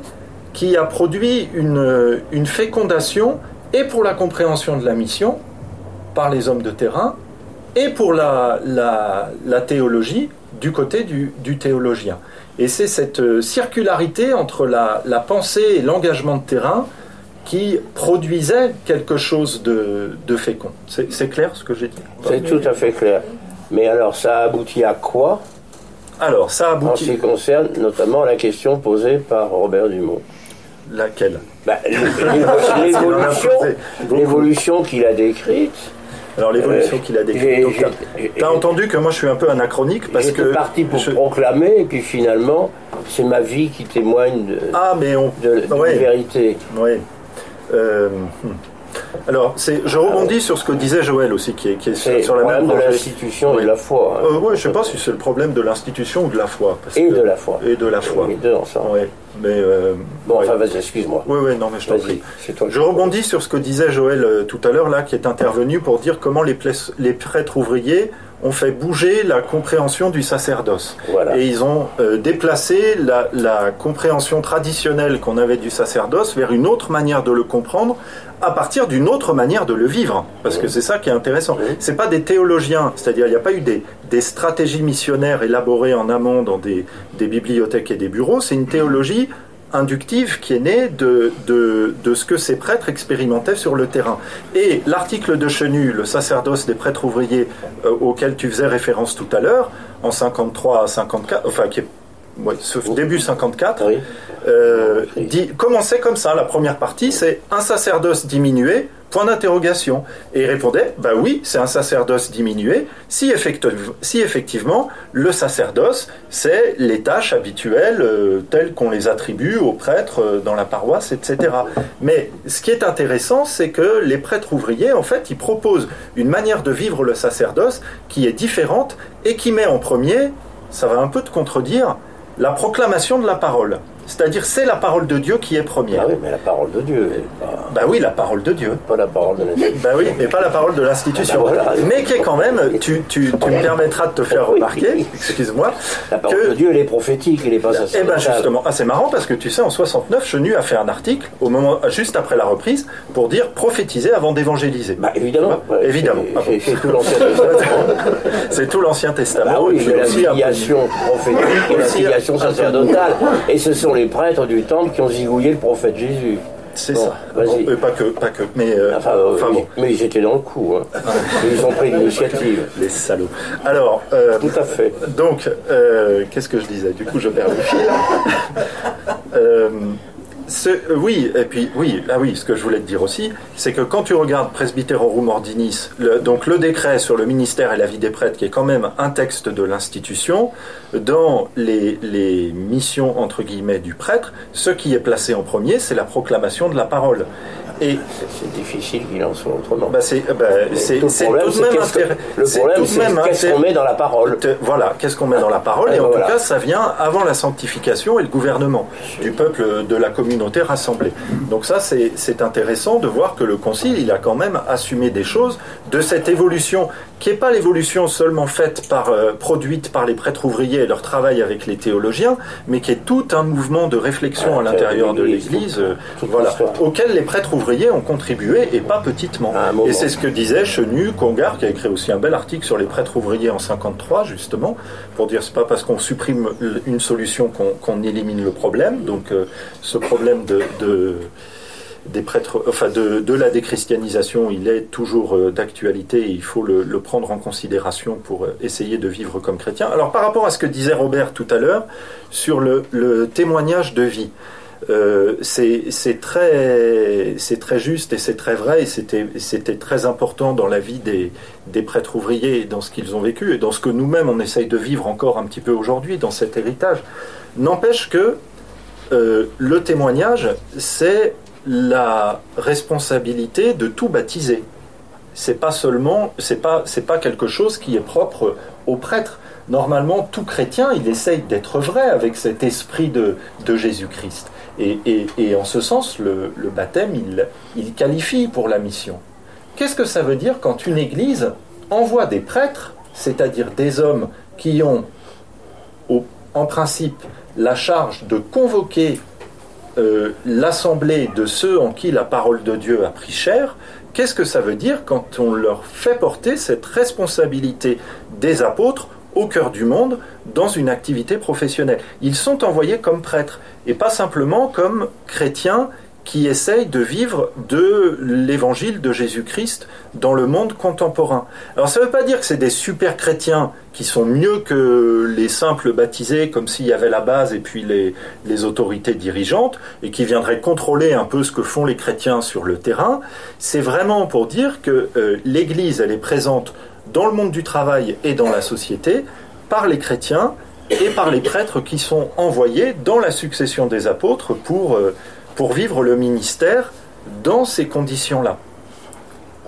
qui a produit une, une, fécondation et pour la compréhension de la mission par les hommes de terrain et pour la, la, la théologie du côté du, du théologien. Et c'est cette circularité entre la, la pensée et l'engagement de terrain qui produisait quelque chose de, de fécond. C'est clair ce que j'ai dit? C'est tout à fait clair. Mais alors ça aboutit à quoi? Alors ça aboutit... En ce qui concerne notamment la question posée par Robert Dumont. Laquelle bah, L'évolution qu'il a décrite. Alors l'évolution qu'il a décrite. Tu as entendu que moi je suis un peu anachronique parce que. parti pour proclamer et puis finalement c'est ma vie qui témoigne de, ah, mais on... de, la vérité. Oui. Euh, hmm. Alors, je rebondis sur ce que disait Joël aussi, qui est, qui est sur, la même de l'institution et de la foi. Hein. Euh, je ne sais pas si c'est le problème de l'institution ou de la foi. et de la foi. Et de la foi. Les deux ensemble. Mais, euh, bon, enfin, vas-y, excuse-moi. Oui, oui, non, mais je t'en prie. je rebondis sur ce que disait Joël tout à l'heure, là, qui est intervenu pour dire comment les, les prêtres ouvriers ont fait bouger la compréhension du sacerdoce. Et ils ont euh, déplacé la, la, compréhension traditionnelle qu'on avait du sacerdoce vers une autre manière de le comprendre à partir d'une autre manière de le vivre. Parce que c'est ça qui est intéressant. C'est pas des théologiens, c'est-à-dire il n'y a pas eu des, des, stratégies missionnaires élaborées en amont dans des, des bibliothèques et des bureaux, c'est une théologie inductive qui est née de, de, de, ce que ces prêtres expérimentaient sur le terrain. Et l'article de Chenu, le sacerdoce des prêtres ouvriers euh, auquel tu faisais référence tout à l'heure, en 53 à 54, enfin qui est début 54, euh, dit, commençait comme ça. La première partie, c'est un sacerdoce diminué, point d'interrogation. Et il répondait, bah oui, c'est un sacerdoce diminué, si, si effectivement le sacerdoce, c'est les tâches habituelles euh, telles qu'on les attribue aux prêtres euh, dans la paroisse, etc. Mais ce qui est intéressant, c'est que les prêtres ouvriers, en fait, ils proposent une manière de vivre le sacerdoce qui est différente et qui met en premier, ça va un peu te contredire, la proclamation de la parole. C'est-à-dire, c'est la parole de Dieu qui est première. Ah oui, mais la parole de Dieu. Bah oui, la parole de Dieu. Pas la parole de l'institution. Bah oui, mais pas la parole de l'institution. Ah bah mais qui est quand même, tu, tu, tu me permettras de te faire remarquer, excuse-moi. La parole de Dieu, elle est prophétique, elle n'est pas sacerdotale. Eh ben justement, ah, c'est marrant parce que tu sais, en 69, Chenu a fait un article, au moment, juste après la reprise, pour dire prophétiser avant d'évangéliser. Bah évidemment. évidemment. C'est tout l'Ancien Testament. c'est tout l'Ancien Testament. Bah oui, la filiation prophétique et la filiation sacerdotale. Et ce sont les prêtres du temple qui ont zigouillé le prophète Jésus. C'est ça. pas que, pas que. Mais, euh, enfin, bon. mais ils étaient dans le coup. Hein. ils ont pris l'initiative. Les salauds. Alors. Euh, Tout à fait. Donc, euh, qu'est-ce que je disais? Du coup, je perds le fil. Euh, oui, et puis oui, ah oui, ce que je voulais te dire aussi, c'est que quand tu regardes Presbyterorum Ordinis, le, donc le décret sur le ministère et la vie des prêtres, qui est quand même un texte de l'institution, dans les, les, missions entre guillemets du prêtre, ce qui est placé en premier, c'est la proclamation de la parole. Et c'est difficile qu'il en soit autrement. Bah c'est bah, tout, tout, de même intéressant. Le problème, c'est qu'est-ce qu'on met dans la parole. Voilà, qu'est-ce qu'on met dans la parole. Et, en tout cas, ça vient avant la sanctification et le gouvernement du peuple de la communauté rassemblée. Donc ça, c'est intéressant de voir que le Concile, il a quand même assumé des choses de cette évolution qui n'est pas l'évolution seulement faite par, euh, produite par les prêtres ouvriers et leur travail avec les théologiens, mais qui est tout un mouvement de réflexion à l'intérieur de l'Église, euh, voilà, auquel les prêtres ouvriers ont contribué et pas petitement. Et c'est ce que disait Chenu, Congar, qui a écrit aussi un bel article sur les prêtres ouvriers en 53 justement, pour dire c'est pas parce qu'on supprime une solution qu'on élimine le problème. Donc euh, ce problème de des prêtres, enfin de, la déchristianisation, il est toujours euh, d'actualité et il faut le, prendre en considération pour euh, essayer de vivre comme chrétien. Alors par rapport à ce que disait Robert tout à l'heure sur le, témoignage de vie, euh, c'est très, juste et c'est très vrai et c'était très important dans la vie des, des prêtres ouvriers dans ce qu'ils ont vécu et dans ce que nous-mêmes on essaye de vivre encore un petit peu aujourd'hui dans cet héritage. N'empêche que le témoignage, c'est la responsabilité de tout baptiser. C'est pas seulement, c'est pas, quelque chose qui est propre aux prêtres. Normalement, tout chrétien, il essaye d'être vrai avec cet esprit de, Jésus-Christ. Et, en ce sens, le, baptême, il, qualifie pour la mission. qu'est-ce que ça veut dire quand une église envoie des prêtres, c'est-à-dire des hommes qui ont en principe la charge de convoquer euh, l'assemblée de ceux en qui la parole de Dieu a pris cher, qu'est-ce que ça veut dire quand on leur fait porter cette responsabilité des apôtres au cœur du monde dans une activité professionnelle? Ils sont envoyés comme prêtres et pas simplement comme chrétiens qui essayent de vivre de l'évangile de Jésus-Christ dans le monde contemporain. Alors ça ne veut pas dire que c'est des super chrétiens qui sont mieux que les simples baptisés, comme s'il y avait la base et puis les, les, autorités dirigeantes, et qui viendraient contrôler un peu ce que font les chrétiens sur le terrain. C'est vraiment pour dire que euh, l'Église, elle est présente dans le monde du travail et dans la société par les chrétiens et par les prêtres qui sont envoyés dans la succession des apôtres pour... Euh, pour vivre le ministère dans ces conditions-là.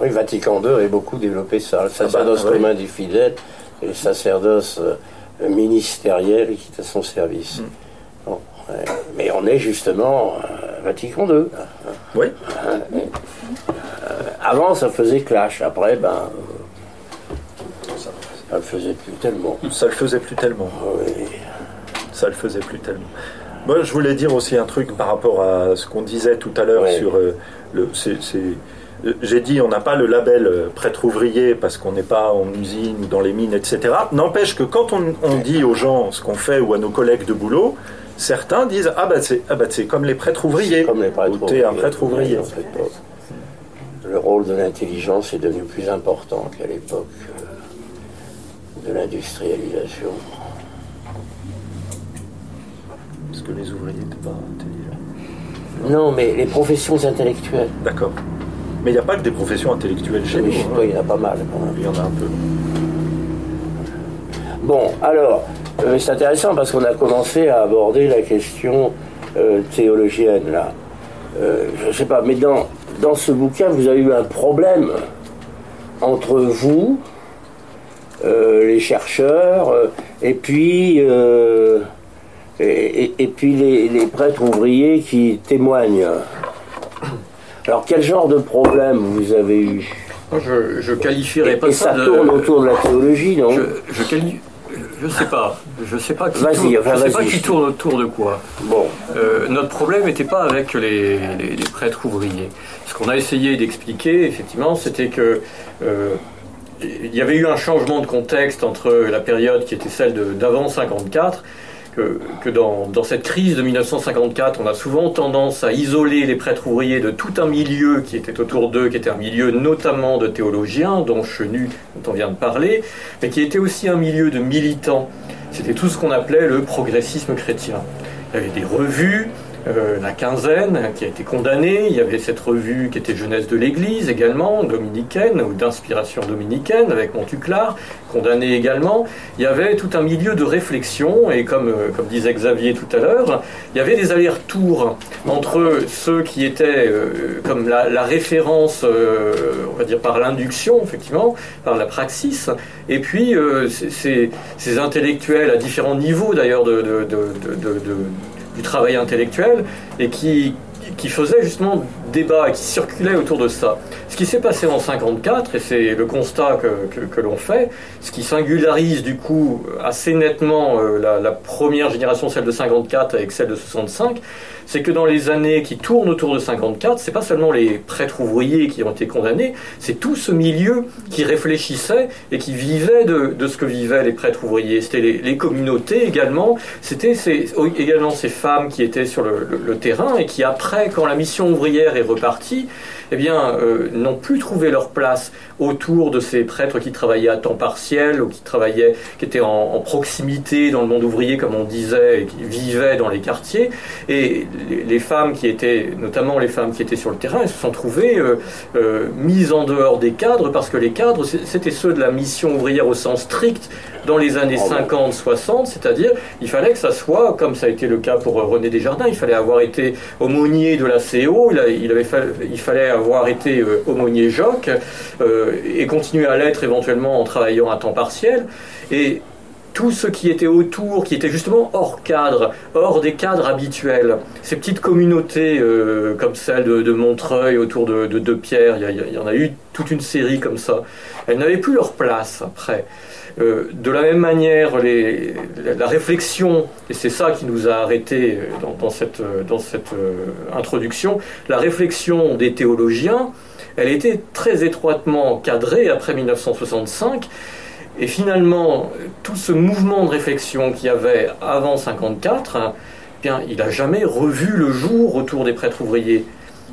Oui, Vatican II a beaucoup développé ça, le sacerdoce ah bah, commun du fidèle et le sacerdoce euh, ministériel qui est à son service. Hmm. Mais on est justement à Vatican II. Oui. Euh, avant, ça faisait clash. Après, ben, ça le faisait plus tellement. Ça le faisait plus tellement. Oui. Ça le faisait plus tellement. Moi, je voulais dire aussi un truc par rapport à ce qu'on disait tout à l'heure sur euh, le. Euh, j'ai dit, on n'a pas le label euh, prêtre ouvrier parce qu'on n'est pas en usine ou dans les mines, etc. N'empêche que quand on, dit aux gens ce qu'on fait ou à nos collègues de boulot, certains disent Ah, bah c'est ah bah, comme les prêtres ouvriers. Comme les prêtres ou es un prêtre ouvrier. Le rôle de l'intelligence est devenu plus important qu'à l'époque de l'industrialisation que les ouvriers n'étaient pas intelligents. Non, mais les professions intellectuelles. D'accord. Mais il n'y a pas que des professions intellectuelles chez nous. Hein. Il y en a pas mal. Il y en a un peu. Bon, alors, euh, c'est intéressant parce qu'on a commencé à aborder la question euh, théologienne, là. Euh, je ne sais pas, mais dans, dans ce bouquin, vous avez eu un problème entre vous, les chercheurs, et puis et, puis les, prêtres ouvriers qui témoignent. Alors quel genre de problème vous avez eu je, je qualifierais pas et ça, tourne autour de la théologie, non Je, je Je sais pas. Je sais pas qui, tourne, sais pas qui tourne autour de quoi. Bon. Euh, notre problème n'était pas avec les, prêtres ouvriers. Ce qu'on a essayé d'expliquer, effectivement, c'était que euh, il y avait eu un changement de contexte entre la période qui était celle d'avant 54 que, dans, cette crise de 1954, on a souvent tendance à isoler les prêtres ouvriers de tout un milieu qui était autour d'eux, qui était un milieu notamment de théologiens, dont Chenu, dont on vient de parler, mais qui était aussi un milieu de militants. C'était tout ce qu'on appelait le progressisme chrétien. Il y avait des revues, euh, la quinzaine qui a été condamnée. Il y avait cette revue qui était Jeunesse de l'Église également, dominicaine ou d'inspiration dominicaine avec Montuclar, condamnée également. Il y avait tout un milieu de réflexion et comme, euh, comme disait Xavier tout à l'heure, il y avait des allers-retours entre ceux qui étaient euh, comme la, référence, on va dire par l'induction effectivement, par la praxis, et puis ces, ces, intellectuels à différents niveaux d'ailleurs de du travail intellectuel et qui, qui faisait justement débat qui circulait autour de ça. Ce qui s'est passé en 54, et c'est le constat que, l'on fait, ce qui singularise du coup assez nettement euh, la, première génération, celle de 54 avec celle de 65, c'est que dans les années qui tournent autour de 54, c'est pas seulement les prêtres ouvriers qui ont été condamnés, c'est tout ce milieu qui réfléchissait et qui vivait de, ce que vivaient les prêtres ouvriers. C'était les, les, communautés également, c'était également ces femmes qui étaient sur le, le, terrain et qui après, quand la mission ouvrière est repartie, eh bien, euh, n'ont plus trouvé leur place autour de ces prêtres qui travaillaient à temps partiel ou qui travaillaient, qui étaient en, proximité dans le monde ouvrier, comme on disait, et qui vivaient dans les quartiers. Et les, femmes qui étaient, notamment les femmes qui étaient sur le terrain, elles se sont trouvées euh, euh, mises en dehors des cadres parce que les cadres, c'était ceux de la mission ouvrière au sens strict dans les années 50-60, c'est-à-dire il fallait que ça soit, comme ça a été le cas pour René Desjardins, il fallait avoir été aumônier de la CO, il, il fallait avoir été euh, aumônier Joc euh, et continuer à l'être éventuellement en travaillant à temps partiel. Et tout ce qui était autour, qui était justement hors cadre, hors des cadres habituels. Ces petites communautés euh, comme celle de, Montreuil autour de, de, Pierre, il y, en a eu toute une série comme ça. Elles n'avaient plus leur place après. Euh, de la même manière, la réflexion, et c'est ça qui nous a arrêtés dans, cette, dans cette introduction, la réflexion des théologiens, elle était très étroitement cadrée après 1965 et finalement, tout ce mouvement de réflexion qu'il y avait avant 54, hein, bien, il n'a jamais revu le jour autour des prêtres ouvriers.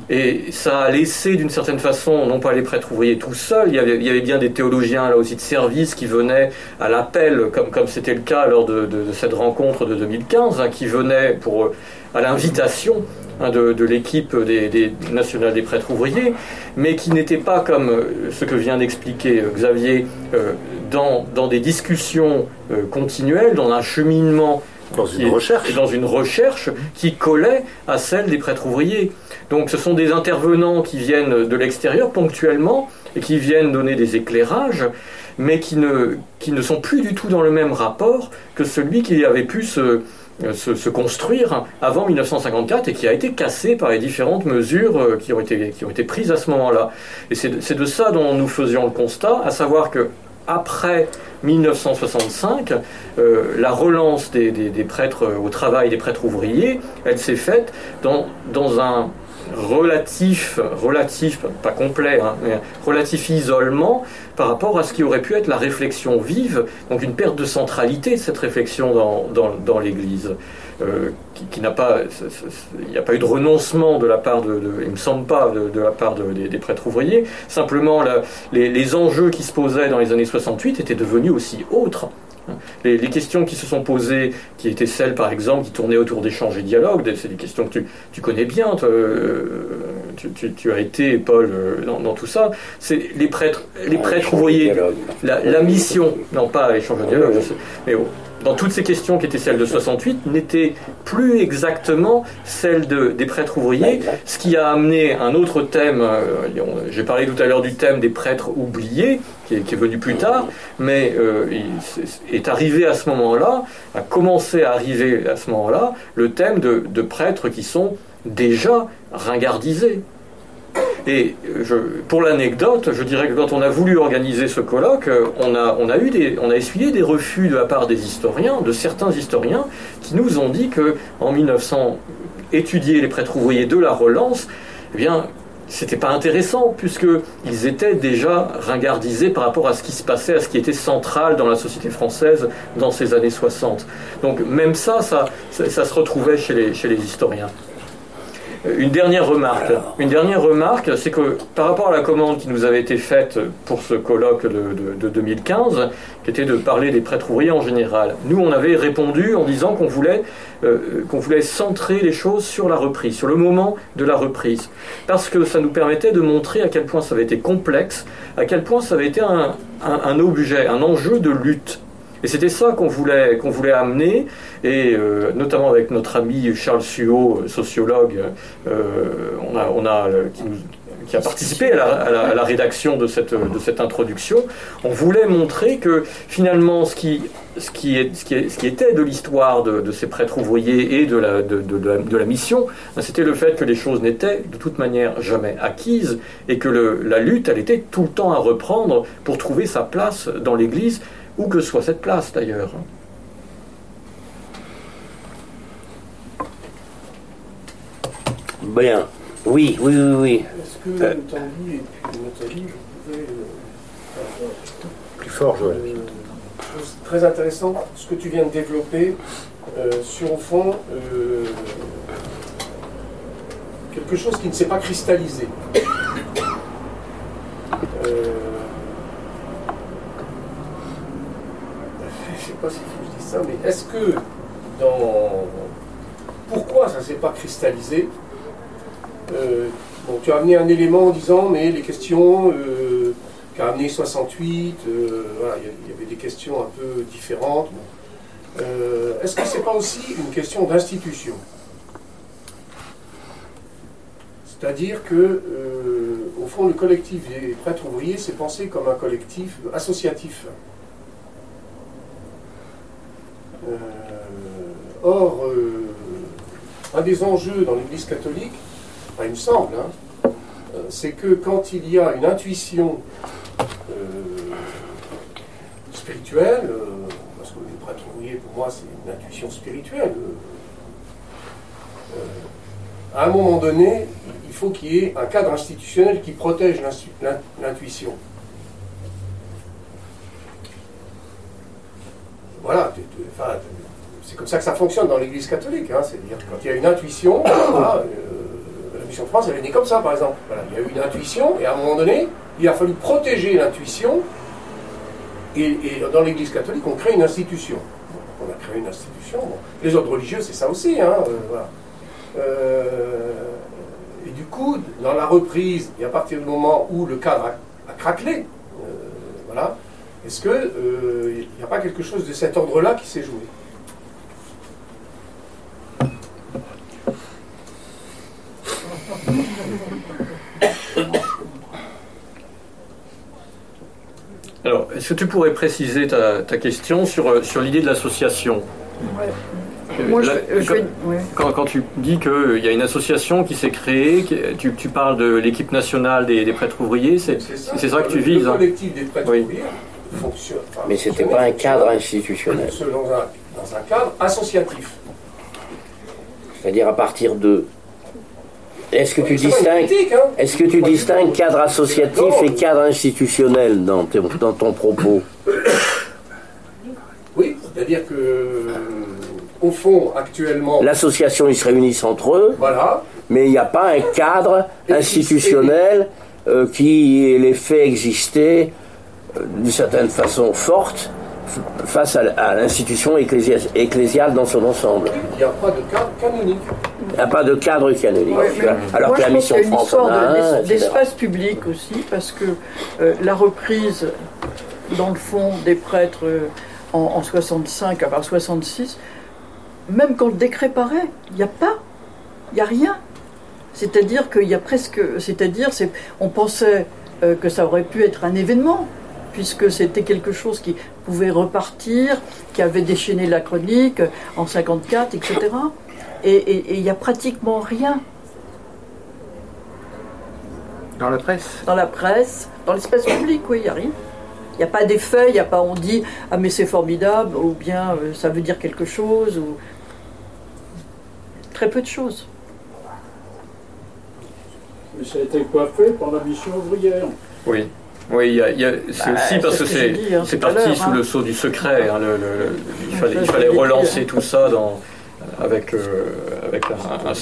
Et ça a laissé d'une certaine façon, non pas les prêtres ouvriers tout seuls, il y, avait, y avait, bien des théologiens là aussi de service qui venaient à l'appel, comme, comme c'était le cas lors de, cette rencontre de 2015, hein, qui venaient pour, à l'invitation Hein, de, l'équipe des, nationales des prêtres ouvriers, mais qui n'était pas comme euh, ce que vient d'expliquer euh, Xavier euh, dans, dans, des discussions continuelles, dans un cheminement dans une, recherche. dans une recherche qui collait à celle des prêtres ouvriers. Donc ce sont des intervenants qui viennent de l'extérieur ponctuellement et qui viennent donner des éclairages, mais qui ne, qui ne sont plus du tout dans le même rapport que celui qui avait pu se, se, construire avant 1954 et qui a été cassé par les différentes mesures euh, qui ont été, qui ont été prises à ce moment-là. Et c'est de ça dont nous faisions le constat, à savoir que après 1965, euh, la relance des, prêtres au travail des prêtres ouvriers, elle s'est faite dans, un relatif, relatif, pas complet, hein, relatif isolement par rapport à ce qui aurait pu être la réflexion vive, donc une perte de centralité de cette réflexion dans, dans, dans l'Église. Euh, qui, n'a pas, il n'y a pas eu de renoncement de la part de, il me semble pas, de, la part des, prêtres ouvriers. Simplement, les, les, enjeux qui se posaient dans les années 68 étaient devenus aussi autres. Les, questions qui se sont posées, qui étaient celles par exemple qui tournaient autour d'échanges et dialogues, c'est des questions que tu, connais bien, euh, tu, as été, Paul, euh, dans, tout ça, c'est les prêtres, les prêtres ouvriers, la, la, mission, non pas échange et dialogue, mais dans toutes ces questions qui étaient celles de 68, n'étaient plus exactement celles de, des prêtres ouvriers, ce qui a amené un autre thème, euh, j'ai parlé tout à l'heure du thème des prêtres oubliés, qui est, venu plus tard, mais euh, il est arrivé à ce moment-là, a commencé à arriver à ce moment-là, le thème de, de prêtres qui sont déjà ringardisés. Et pour l'anecdote, je dirais que quand on a voulu organiser ce colloque, on a, on a, eu des, on a essuyé des refus de la part des historiens, de certains historiens, qui nous ont dit que en 1900, étudier les prêtres ouvriers de la relance, eh bien, c'était pas intéressant puisqu'ils étaient déjà ringardisés par rapport à ce qui se passait, à ce qui était central dans la société française dans ces années 60. Donc même ça, ça, ça, se retrouvait chez les, chez les historiens. Une dernière remarque. Une dernière remarque, c'est que par rapport à la commande qui nous avait été faite pour ce colloque de, 2015, qui était de parler des prêtres ouvriers en général, nous on avait répondu en disant qu'on voulait, euh, qu'on voulait centrer les choses sur la reprise, sur le moment de la reprise, parce que ça nous permettait de montrer à quel point ça avait été complexe, à quel point ça avait été un, un objet, un enjeu de lutte. Et c'était ça qu'on voulait, qu'on voulait amener, et euh, notamment avec notre ami Charles Suot, sociologue, euh, on a, on a, qui, a participé à la, rédaction de cette, de cette introduction, on voulait montrer que finalement ce qui, ce qui, est, ce qui, était de l'histoire de, ces prêtres ouvriers et de la, de, de, la, mission, ben, c'était le fait que les choses n'étaient de toute manière jamais acquises et que la lutte, elle était tout le temps à reprendre pour trouver sa place dans l'Église où que soit cette place d'ailleurs. Bien, oui, oui, oui, oui. Est-ce que euh, Tanguy et puis Nathalie, vous pouvez. Euh, plus fort, Joël. Euh, très intéressant ce que tu viens de développer euh, sur, au fond, quelque chose qui ne s'est pas cristallisé. Pas si je dis ça, mais est-ce que dans. Pourquoi ça ne s'est pas cristallisé euh, bon, Tu as amené un élément en disant, mais les questions euh, qu'a amené 68, euh, il y avait des questions un peu différentes. Est-ce que ce n'est pas aussi une question d'institution? C'est-à-dire que, au fond, le collectif des prêtres ouvriers s'est pensé comme un collectif associatif. Or, un des enjeux dans l'Église catholique, il me semble, hein, c'est que quand il y a une intuition spirituelle, parce que les prêtres pour moi, c'est une intuition spirituelle, à un moment donné, il faut qu'il y ait un cadre institutionnel qui protège l'intuition. Voilà, c'est comme ça que ça fonctionne dans l'Église catholique. Hein, C'est-à-dire quand il y a une intuition, euh, la mission de France, elle est née comme ça, par exemple. il y a eu une intuition, et à un moment donné, il a fallu protéger l'intuition. Et, dans l'Église catholique, on crée une institution. on a créé une institution. Les ordres religieux, c'est ça aussi. Hein, euh, euh, et du coup, dans la reprise, et à partir du moment où le cadre a, craquelé, voilà, est-ce qu'il n'y a pas quelque chose de cet ordre-là qui s'est joué? Alors, est-ce que tu pourrais préciser ta, question sur, euh, sur l'idée de l'association? Quand, tu dis qu'il y a une association qui s'est créée, tu, tu, parles de l'équipe nationale des, prêtres ouvriers, c'est ça, que tu vises. Le hein. collectif des prêtres ouvriers fonctionne. Mais ce n'était pas un cadre institutionnel. Dans un, dans un cadre associatif. C'est-à-dire à partir de est-ce que tu distingues, hein. est-ce que tu distingues cadre associatif et cadre institutionnel dans, dans ton propos Oui, c'est-à-dire que euh, au fond, actuellement, l'association ils se réunissent entre eux. Voilà. Mais il n'y a pas un cadre institutionnel euh, qui les fait exister d'une certaine façon forte face à, l'institution ecclésiale dans son ensemble. Il n'y a pas de cadre canonique. Il n'y a pas de cadre canonique. Alors que la mission de France d'espace public aussi, parce que euh, la reprise, dans le fond, des prêtres euh, en, 65, à 66, même quand le décret paraît, il n'y a pas, il n'y a rien. C'est-à-dire qu'il y a presque, c'est-à-dire, on pensait euh, que ça aurait pu être un événement, puisque c'était quelque chose qui pouvait repartir, qui avait déchaîné la chronique en 54, etc. Et il n'y a pratiquement rien. Dans la presse? Dans la presse, dans l'espace public, oui, il n'y a rien. Il n'y a pas d'effet, il n'y a pas on dit ah mais c'est formidable ou bien euh, ça veut dire quelque chose ou très peu de choses. Mais ça a été coiffé par la mission ouvrière. Oui. Oui, c'est bah, aussi parce que c'est parti sous le hein. sceau du secret. Hein, il, fallait, relancer tout ça dans, avec, euh, avec un,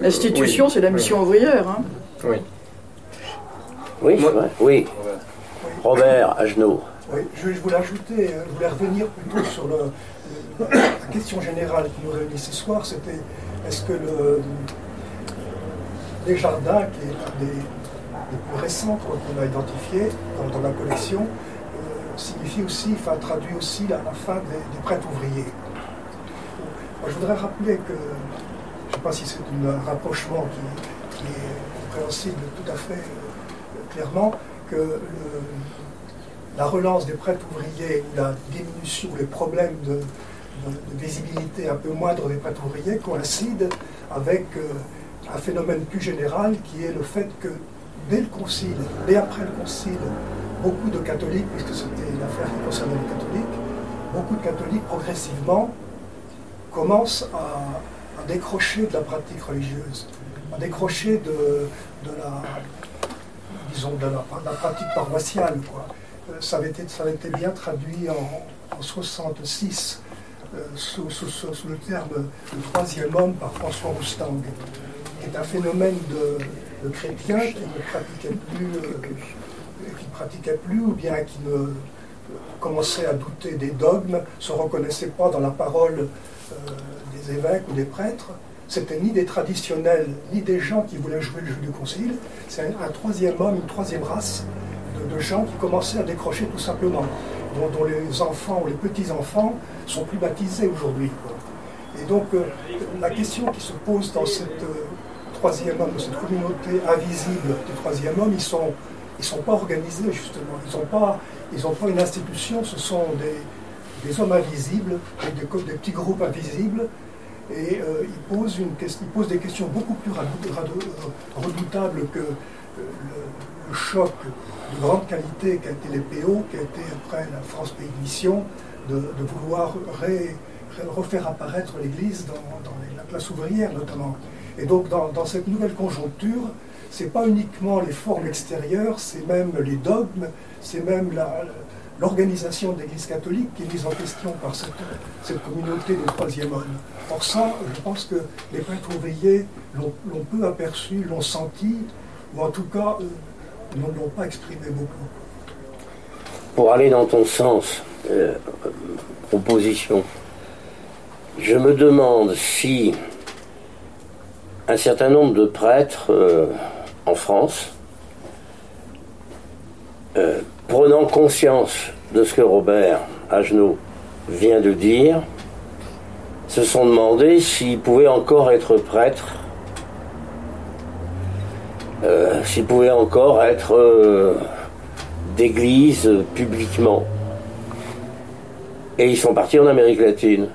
L'institution, c'est la mission ouvrière. Hein. Oui. Oui, Oui. Robert Agenot. Oui, je, voulais ajouter, euh, je voulais revenir plutôt sur le, la question générale qui nous réunit ce soir, c'était est-ce que le, les jardins, qui est l'un des les plus récentes qu'on a identifiées dans, la collection euh, signifie aussi, enfin traduit aussi la, fin des, prêtres ouvriers. je voudrais rappeler que, je ne sais pas si c'est un rapprochement qui, est compréhensible tout à fait euh, clairement, que la relance des prêtres ouvriers ou la diminution, les problèmes de, visibilité un peu moindre des prêtres ouvriers coïncident avec euh, un phénomène plus général qui est le fait que dès le Concile, dès après le Concile, beaucoup de catholiques, puisque c'était une affaire qui concernait les catholiques, beaucoup de catholiques progressivement commencent à, décrocher de la pratique religieuse, à décrocher de, la, disons, de la, pratique paroissiale. Euh, ça, avait été, ça avait été bien traduit en, 1966 euh, sous, le terme le troisième homme par François Roustang, qui est un phénomène de le chrétien qui ne pratiquait plus, euh, qui plus ou bien qui ne commençait à douter des dogmes, se reconnaissait pas dans la parole euh, des évêques ou des prêtres. C'était ni des traditionnels, ni des gens qui voulaient jouer le jeu du concile. C'est un, troisième homme, une troisième race de, gens qui commençaient à décrocher tout simplement, dont, les enfants ou les petits-enfants sont plus baptisés aujourd'hui. Et donc, euh, la question qui se pose dans cette troisième homme, de cette communauté invisible du troisième homme, ils sont, ils sont pas organisés justement. Ils n'ont pas, ils pas une institution. Ce sont des, des hommes invisibles des, des, petits groupes invisibles. Et euh, il, pose une, il, pose des questions beaucoup plus redoutables que le, choc de grande qualité qu'a été les PO, qui a été après la France Pays de Mission, de, vouloir refaire apparaître l'Église dans, la classe ouvrière notamment. Et donc dans, cette nouvelle conjoncture, c'est pas uniquement les formes extérieures, c'est même les dogmes, c'est même l'organisation de l'Église catholique qui est mise en question par cette, communauté des troisième hommes. Or ça, je pense que les prêtres ouvriers l'ont peu aperçu, l'ont senti, ou en tout cas, euh, ne l'ont pas exprimé beaucoup. Pour aller dans ton sens, euh, proposition, je me demande si un certain nombre de prêtres euh, en France, euh, prenant conscience de ce que Robert Agenot vient de dire, se sont demandé s'ils pouvaient encore être prêtres, euh, s'ils pouvaient encore être d'église publiquement. Et ils sont partis en Amérique latine.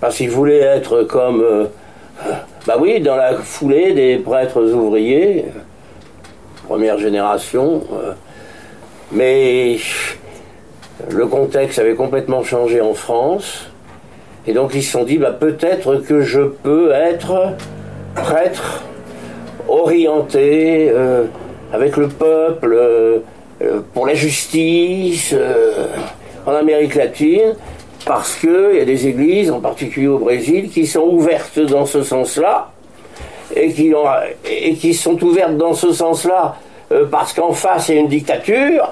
Parce qu'ils voulaient être comme bah oui, dans la foulée des prêtres ouvriers, première génération, euh, mais le contexte avait complètement changé en France, et donc ils se sont dit, bah, peut-être que je peux être prêtre orienté euh, avec le peuple euh, pour la justice en Amérique latine, parce qu'il y a des églises, en particulier au Brésil, qui sont ouvertes dans ce sens-là, et qui, sont ouvertes dans ce sens-là euh, parce qu'en face il y a une dictature,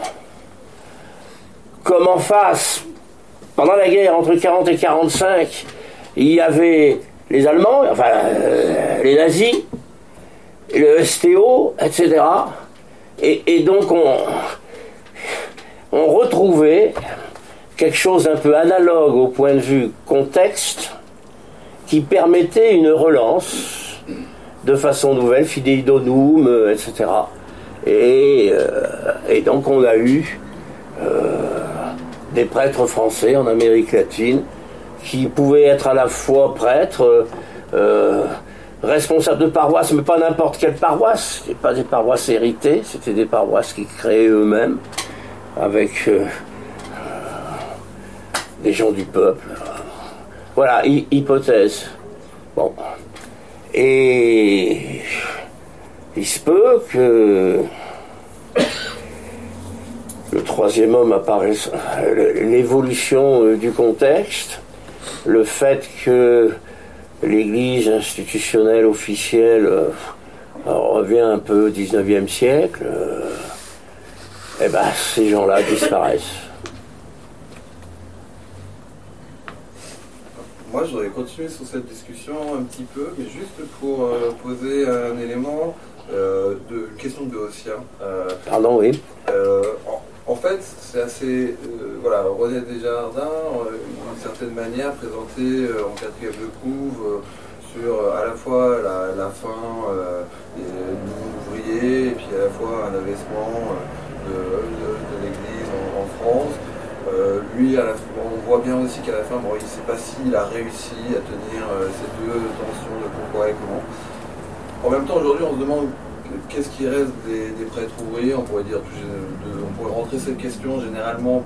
comme en face, pendant la guerre entre 40 et 45, il y avait les Allemands, enfin euh, les nazis, le STO, etc. Et, donc on, on retrouvait quelque chose d'un peu analogue au point de vue contexte qui permettait une relance de façon nouvelle, fidei donum, euh, etc. Et, euh, et, donc on a eu euh, des prêtres français en Amérique latine qui pouvaient être à la fois prêtres, responsables de paroisses, mais pas n'importe quelle paroisse, c'était pas des paroisses héritées, c'était des paroisses qu'ils créaient eux-mêmes, avec les gens du peuple. Voilà, hypothèse. Bon. Et il se peut que le troisième homme apparaisse, l'évolution euh, du contexte, le fait que l'Église institutionnelle officielle euh, revient un peu au 19e siècle, et eh ben, ces gens-là disparaissent. Moi, je voudrais continuer sur cette discussion un petit peu, mais juste pour euh, poser un élément euh, de question de Béotien. Euh, Pardon, oui. En, fait, c'est assez. voilà, René Desjardins, d'une certaine manière, présenté en quatrième de couve sur à la fois la, fin des ouvriers et puis à la fois un investissement de, l'Église en France. Euh, lui, on voit bien aussi qu'à la fin, bon, il ne sait pas s'il a réussi à tenir euh, ces deux tensions de pourquoi et comment. En même temps, aujourd'hui, on se demande qu'est-ce qui reste des, prêtres ouvriers. On pourrait dire, on pourrait rentrer cette question généralement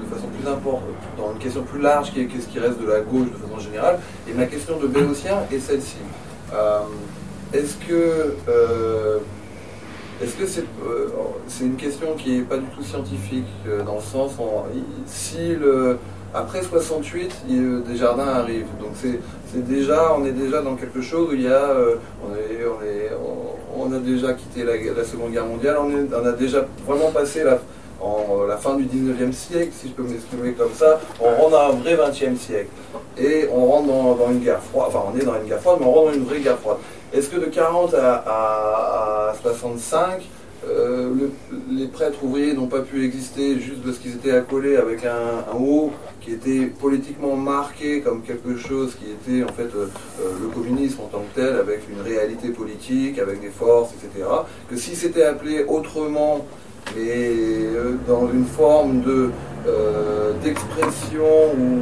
de façon plus importante, dans une question plus large, qui est qu'est-ce qui reste de la gauche de façon générale. Et ma question de Bélocien est celle-ci. Euh, est-ce que est-ce que euh, c'est une question qui n'est pas du tout scientifique, euh, dans le sens, si le, après 68, il, Desjardins arrive, donc c'est déjà, on est déjà dans quelque chose où il y a, euh, on, est, on, est, on, a déjà quitté la, Seconde Guerre mondiale, on, a déjà vraiment passé la, en, la fin du 19e siècle, si je peux m'exprimer comme ça, on rentre dans un vrai 20e siècle. Et on rentre dans, dans, une guerre froide, enfin on est dans une guerre froide, mais on rentre dans une vraie guerre froide. Est-ce que de 40 à, 65, les prêtres ouvriers n'ont pas pu exister juste parce qu'ils étaient accolés avec un, haut qui était politiquement marqué comme quelque chose qui était en fait le communisme en tant que tel, avec une réalité politique, avec des forces, etc. Que si c'était appelé autrement, mais dans une forme de d'expression ou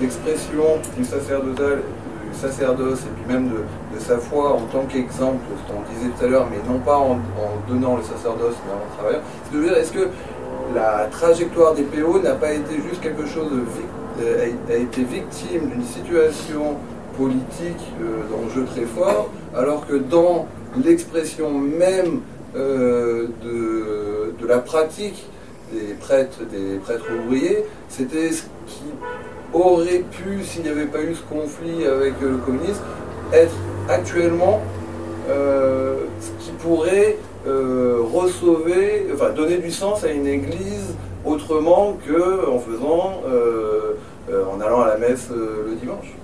d'expression du sacerdotal, du sacerdoce et puis même de, sa foi en tant qu'exemple, ce qu'on disait tout à l'heure, mais non pas en, donnant le sacerdoce, mais en travaillant. Est-ce que la trajectoire des PO n'a pas été juste quelque chose de euh, a, été victime d'une situation politique euh, d'enjeu très fort, alors que dans l'expression même euh, de, de, la pratique des prêtres, des prêtres ouvriers, c'était ce qui aurait pu, s'il n'y avait pas eu ce conflit avec le communisme, être actuellement euh, ce qui pourrait euh, enfin donner du sens à une église autrement que en faisant, euh, en allant à la messe le dimanche.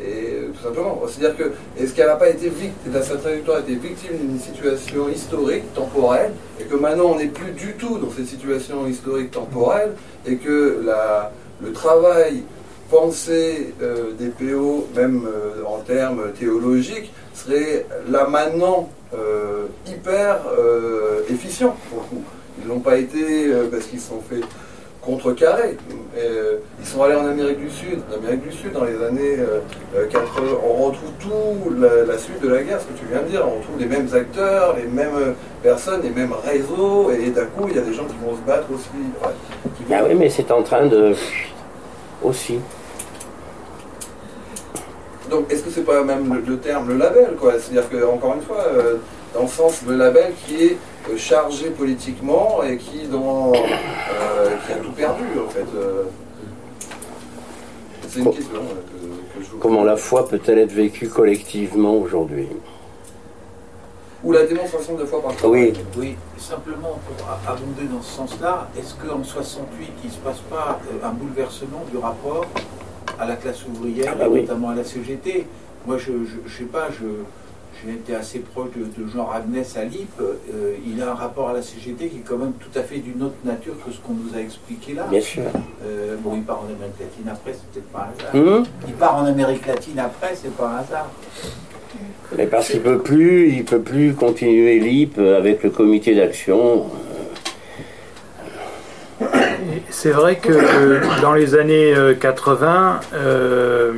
et tout simplement. C'est-à-dire que, est-ce qu'elle n'a pas été victime, sa trajectoire a été victime d'une situation historique, temporelle, et que maintenant on n'est plus du tout dans cette situation historique, temporelle, et que la, le travail pensé euh, des PO, même euh, en termes théologiques, serait là maintenant euh, hyper efficient pour le coup. Ils n'ont pas été parce qu'ils sont fait contrecarrer. ils sont allés en Amérique du Sud. En Amérique du Sud, dans les années 80, on retrouve tout la, suite de la guerre, ce que tu viens de dire. On retrouve les mêmes acteurs, les mêmes personnes, les mêmes réseaux, et d'un coup, il y a des gens qui vont se battre aussi. ah oui, mais c'est en train de aussi. Donc, est-ce que c'est pas même le, terme, le label, quoi? C'est-à-dire que, encore une fois, euh, dans le sens le label qui est euh, chargé politiquement et qui, dans, euh, qui a tout perdu, en fait. c'est une question que, je Comment la foi peut-elle être vécue collectivement aujourd'hui? Ou la démonstration de foi par le Oui. Oui, simplement pour abonder dans ce sens-là, est-ce qu'en 68, il ne se passe pas un bouleversement du rapport à la classe ouvrière, ah bah notamment à la CGT. Moi, je ne sais pas, j'ai été assez proche de, Jean Ragnès à LIP. Euh, il a un rapport à la CGT qui est quand même tout à fait d'une autre nature que ce qu'on nous a expliqué là. Bien sûr. Euh, bon, il part en Amérique latine après, c'est peut-être pas un hasard. Hmm il part en Amérique latine après, c'est pas un hasard. Mais parce qu'il peut plus, il peut plus continuer LIP avec le comité d'action. C'est vrai que euh, dans les années 80, euh, euh,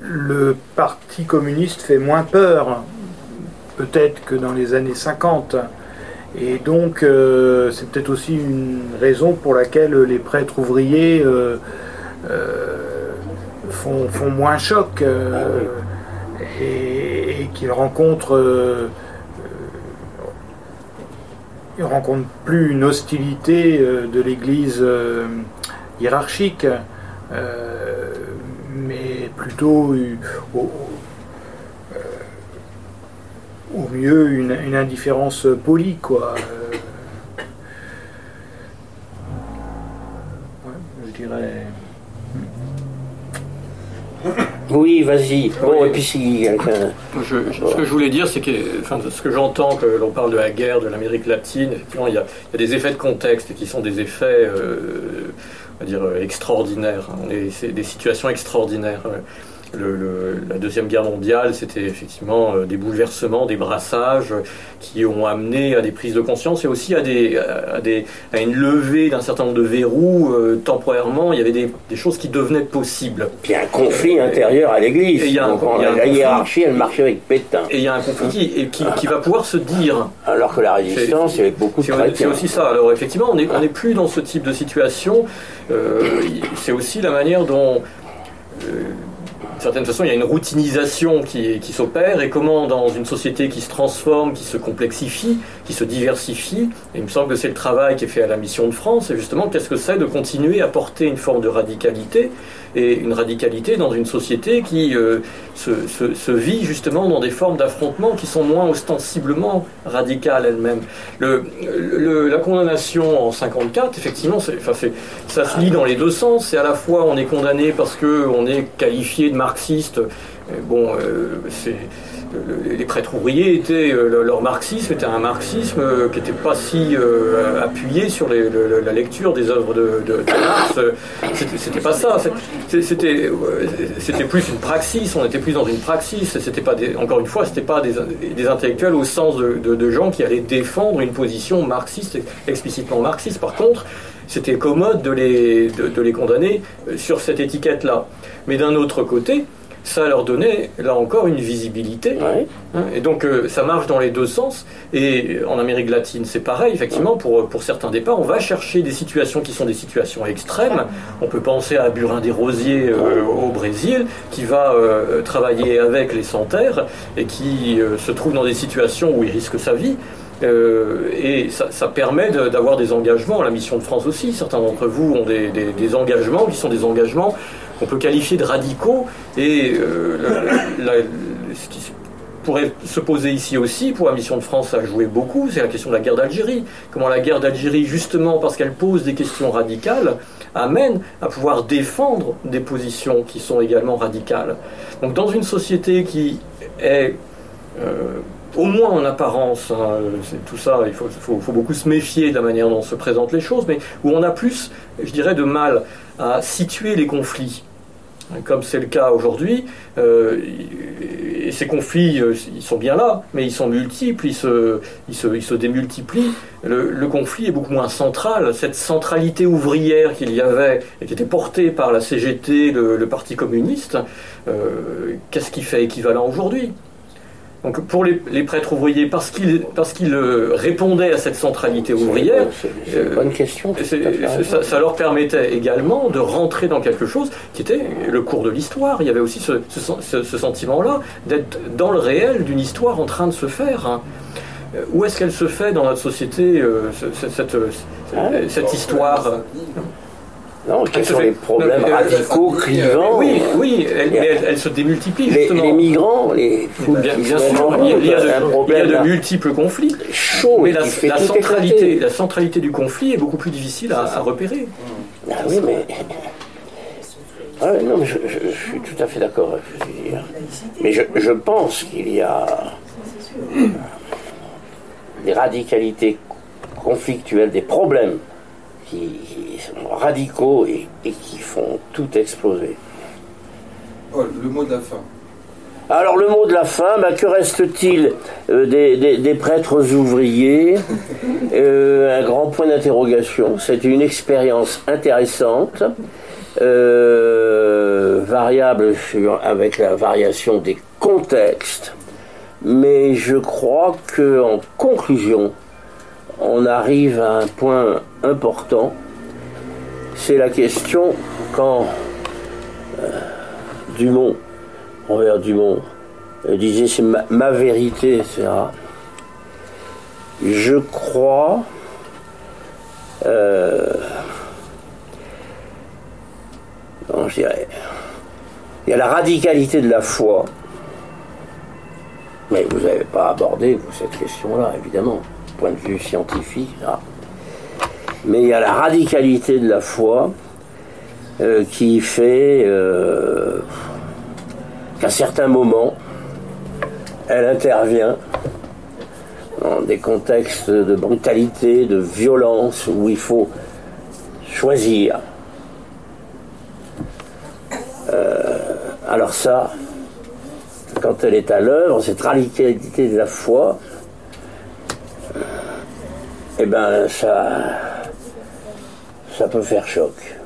le Parti communiste fait moins peur, peut-être que dans les années 50. Et donc, c'est peut-être aussi une raison pour laquelle les prêtres ouvriers font, moins choc et, qu'ils rencontrent ne rencontre plus une hostilité euh, de l'Église euh, hiérarchique, euh, mais plutôt au, mieux une, indifférence polie, quoi. je dirais. Oui, vas-y. Bon, et puis si Ce que je voulais dire, c'est que enfin, ce que j'entends que l'on parle de la guerre de l'Amérique latine, effectivement, il y, a, des effets de contexte qui sont des effets, euh, on va dire, extraordinaires. C'est des situations extraordinaires la Deuxième Guerre mondiale, c'était effectivement euh, des bouleversements, des brassages qui ont amené à des prises de conscience et aussi à, des, à, des, à une levée d'un certain nombre de verrous euh, temporairement. Il y avait des, des, choses qui devenaient possibles. Puis un conflit intérieur à l'Église. Il y a un, la hiérarchie, elle marche avec Pétain. Et il y a un conflit qui, qui, qui va pouvoir se dire. Alors que la résistance, il y avait beaucoup de C'est aussi ça. Alors effectivement, on n'est on plus dans ce type de situation. Euh, c'est aussi la manière dont certaine façon, il y a une routinisation qui s'opère. Et comment dans une société qui se transforme, qui se complexifie, qui se diversifie, et il me semble que c'est le travail qui est fait à la mission de France, et justement, qu'est-ce que c'est de continuer à porter une forme de radicalité et une radicalité dans une société qui euh, se, vit justement dans des formes d'affrontement qui sont moins ostensiblement radicales elles-mêmes. Le, la condamnation en 54, effectivement, ça se lit dans les deux sens. C'est à la fois on est condamné parce qu'on est qualifié de marxiste. Bon, euh, c'est les prêtres ouvriers étaient, euh, leur marxisme était un marxisme euh, qui n'était pas si euh, appuyé sur la lecture des œuvres de, de, Marx. C'était pas ça. C'était plus une praxis. On était plus dans une praxis. C'était pas encore une fois, c'était pas des, intellectuels au sens de, gens qui allaient défendre une position marxiste, explicitement marxiste. Par contre, c'était commode de les, de les condamner sur cette étiquette-là. Mais d'un autre côté, ça leur donnait, là encore, une visibilité. Hein, et donc, euh, ça marche dans les deux sens. Et en Amérique latine, c'est pareil, effectivement, pour, pour certains départs, on va chercher des situations qui sont des situations extrêmes. On peut penser à Burin des Rosiers euh, au Brésil, qui va euh, travailler avec les sans-terres et qui se trouve dans des situations où il risque sa vie. et ça, permet d'avoir des engagements. La mission de France aussi, certains d'entre vous ont des, des, engagements qui sont des engagements qu'on peut qualifier de radicaux. Et euh, ce qui pourrait se poser ici aussi, pour la mission de France a joué beaucoup, c'est la question de la guerre d'Algérie. Comment la guerre d'Algérie, justement parce qu'elle pose des questions radicales, amène à pouvoir défendre des positions qui sont également radicales. Donc dans une société qui est... Euh, au moins en apparence, hein, tout ça, il faut, beaucoup se méfier de la manière dont se présentent les choses, mais où on a plus, je dirais, de mal à situer les conflits comme c'est le cas aujourd'hui. Euh, et ces conflits, euh, ils sont bien là, mais ils sont multiples, ils se, ils se, démultiplient. Le, conflit est beaucoup moins central. Cette centralité ouvrière qu'il y avait et qui était portée par la CGT, le, Parti communiste, euh, qu'est-ce qui fait équivalent aujourd'hui? Donc pour les, prêtres ouvriers, parce qu'ils parce qu'ils euh, répondaient à cette centralité ouvrière, c'est une bonne question. Euh, ça, leur permettait également de rentrer dans quelque chose qui était le cours de l'histoire. Il y avait aussi ce, ce, sentiment-là d'être dans le réel d'une histoire en train de se faire. Hein. Euh, où est-ce qu'elle se fait dans notre société, cette, ah cette histoire? Non, quels sont les problèmes radicaux, clivants Oui, oui, elle, se démultiplie justement. Les, migrants, les bien, bien sûr, il y, a de, multiples conflits. Chaud, mais la, centralité, la centralité du conflit est beaucoup plus difficile à, repérer. Ah oui, mais. Ah non, mais je, suis tout à fait d'accord avec ce que tu dis. Mais je, je pense qu'il y a des radicalités conflictuelles, des problèmes qui sont radicaux et, qui font tout exploser. le mot de la fin. Alors le mot de la fin, bah, que reste-t-il euh, des, prêtres ouvriers? Euh, Un grand point d'interrogation. C'est une expérience intéressante, euh, variable avec la variation des contextes, mais je crois que en conclusion, on arrive à un point important, c'est la question quand euh, Dumont, Robert Dumont, euh, disait c'est ma, vérité, etc. Je crois euh, je dirais, il y a la radicalité de la foi, mais vous n'avez pas abordé cette question-là, évidemment point de vue scientifique. Mais il y a la radicalité de la foi euh, qui fait euh, qu'à certains moments, elle intervient dans des contextes de brutalité, de violence, où il faut choisir. Euh, alors ça, quand elle est à l'œuvre, cette radicalité de la foi, eh ben ça, ça peut faire choc.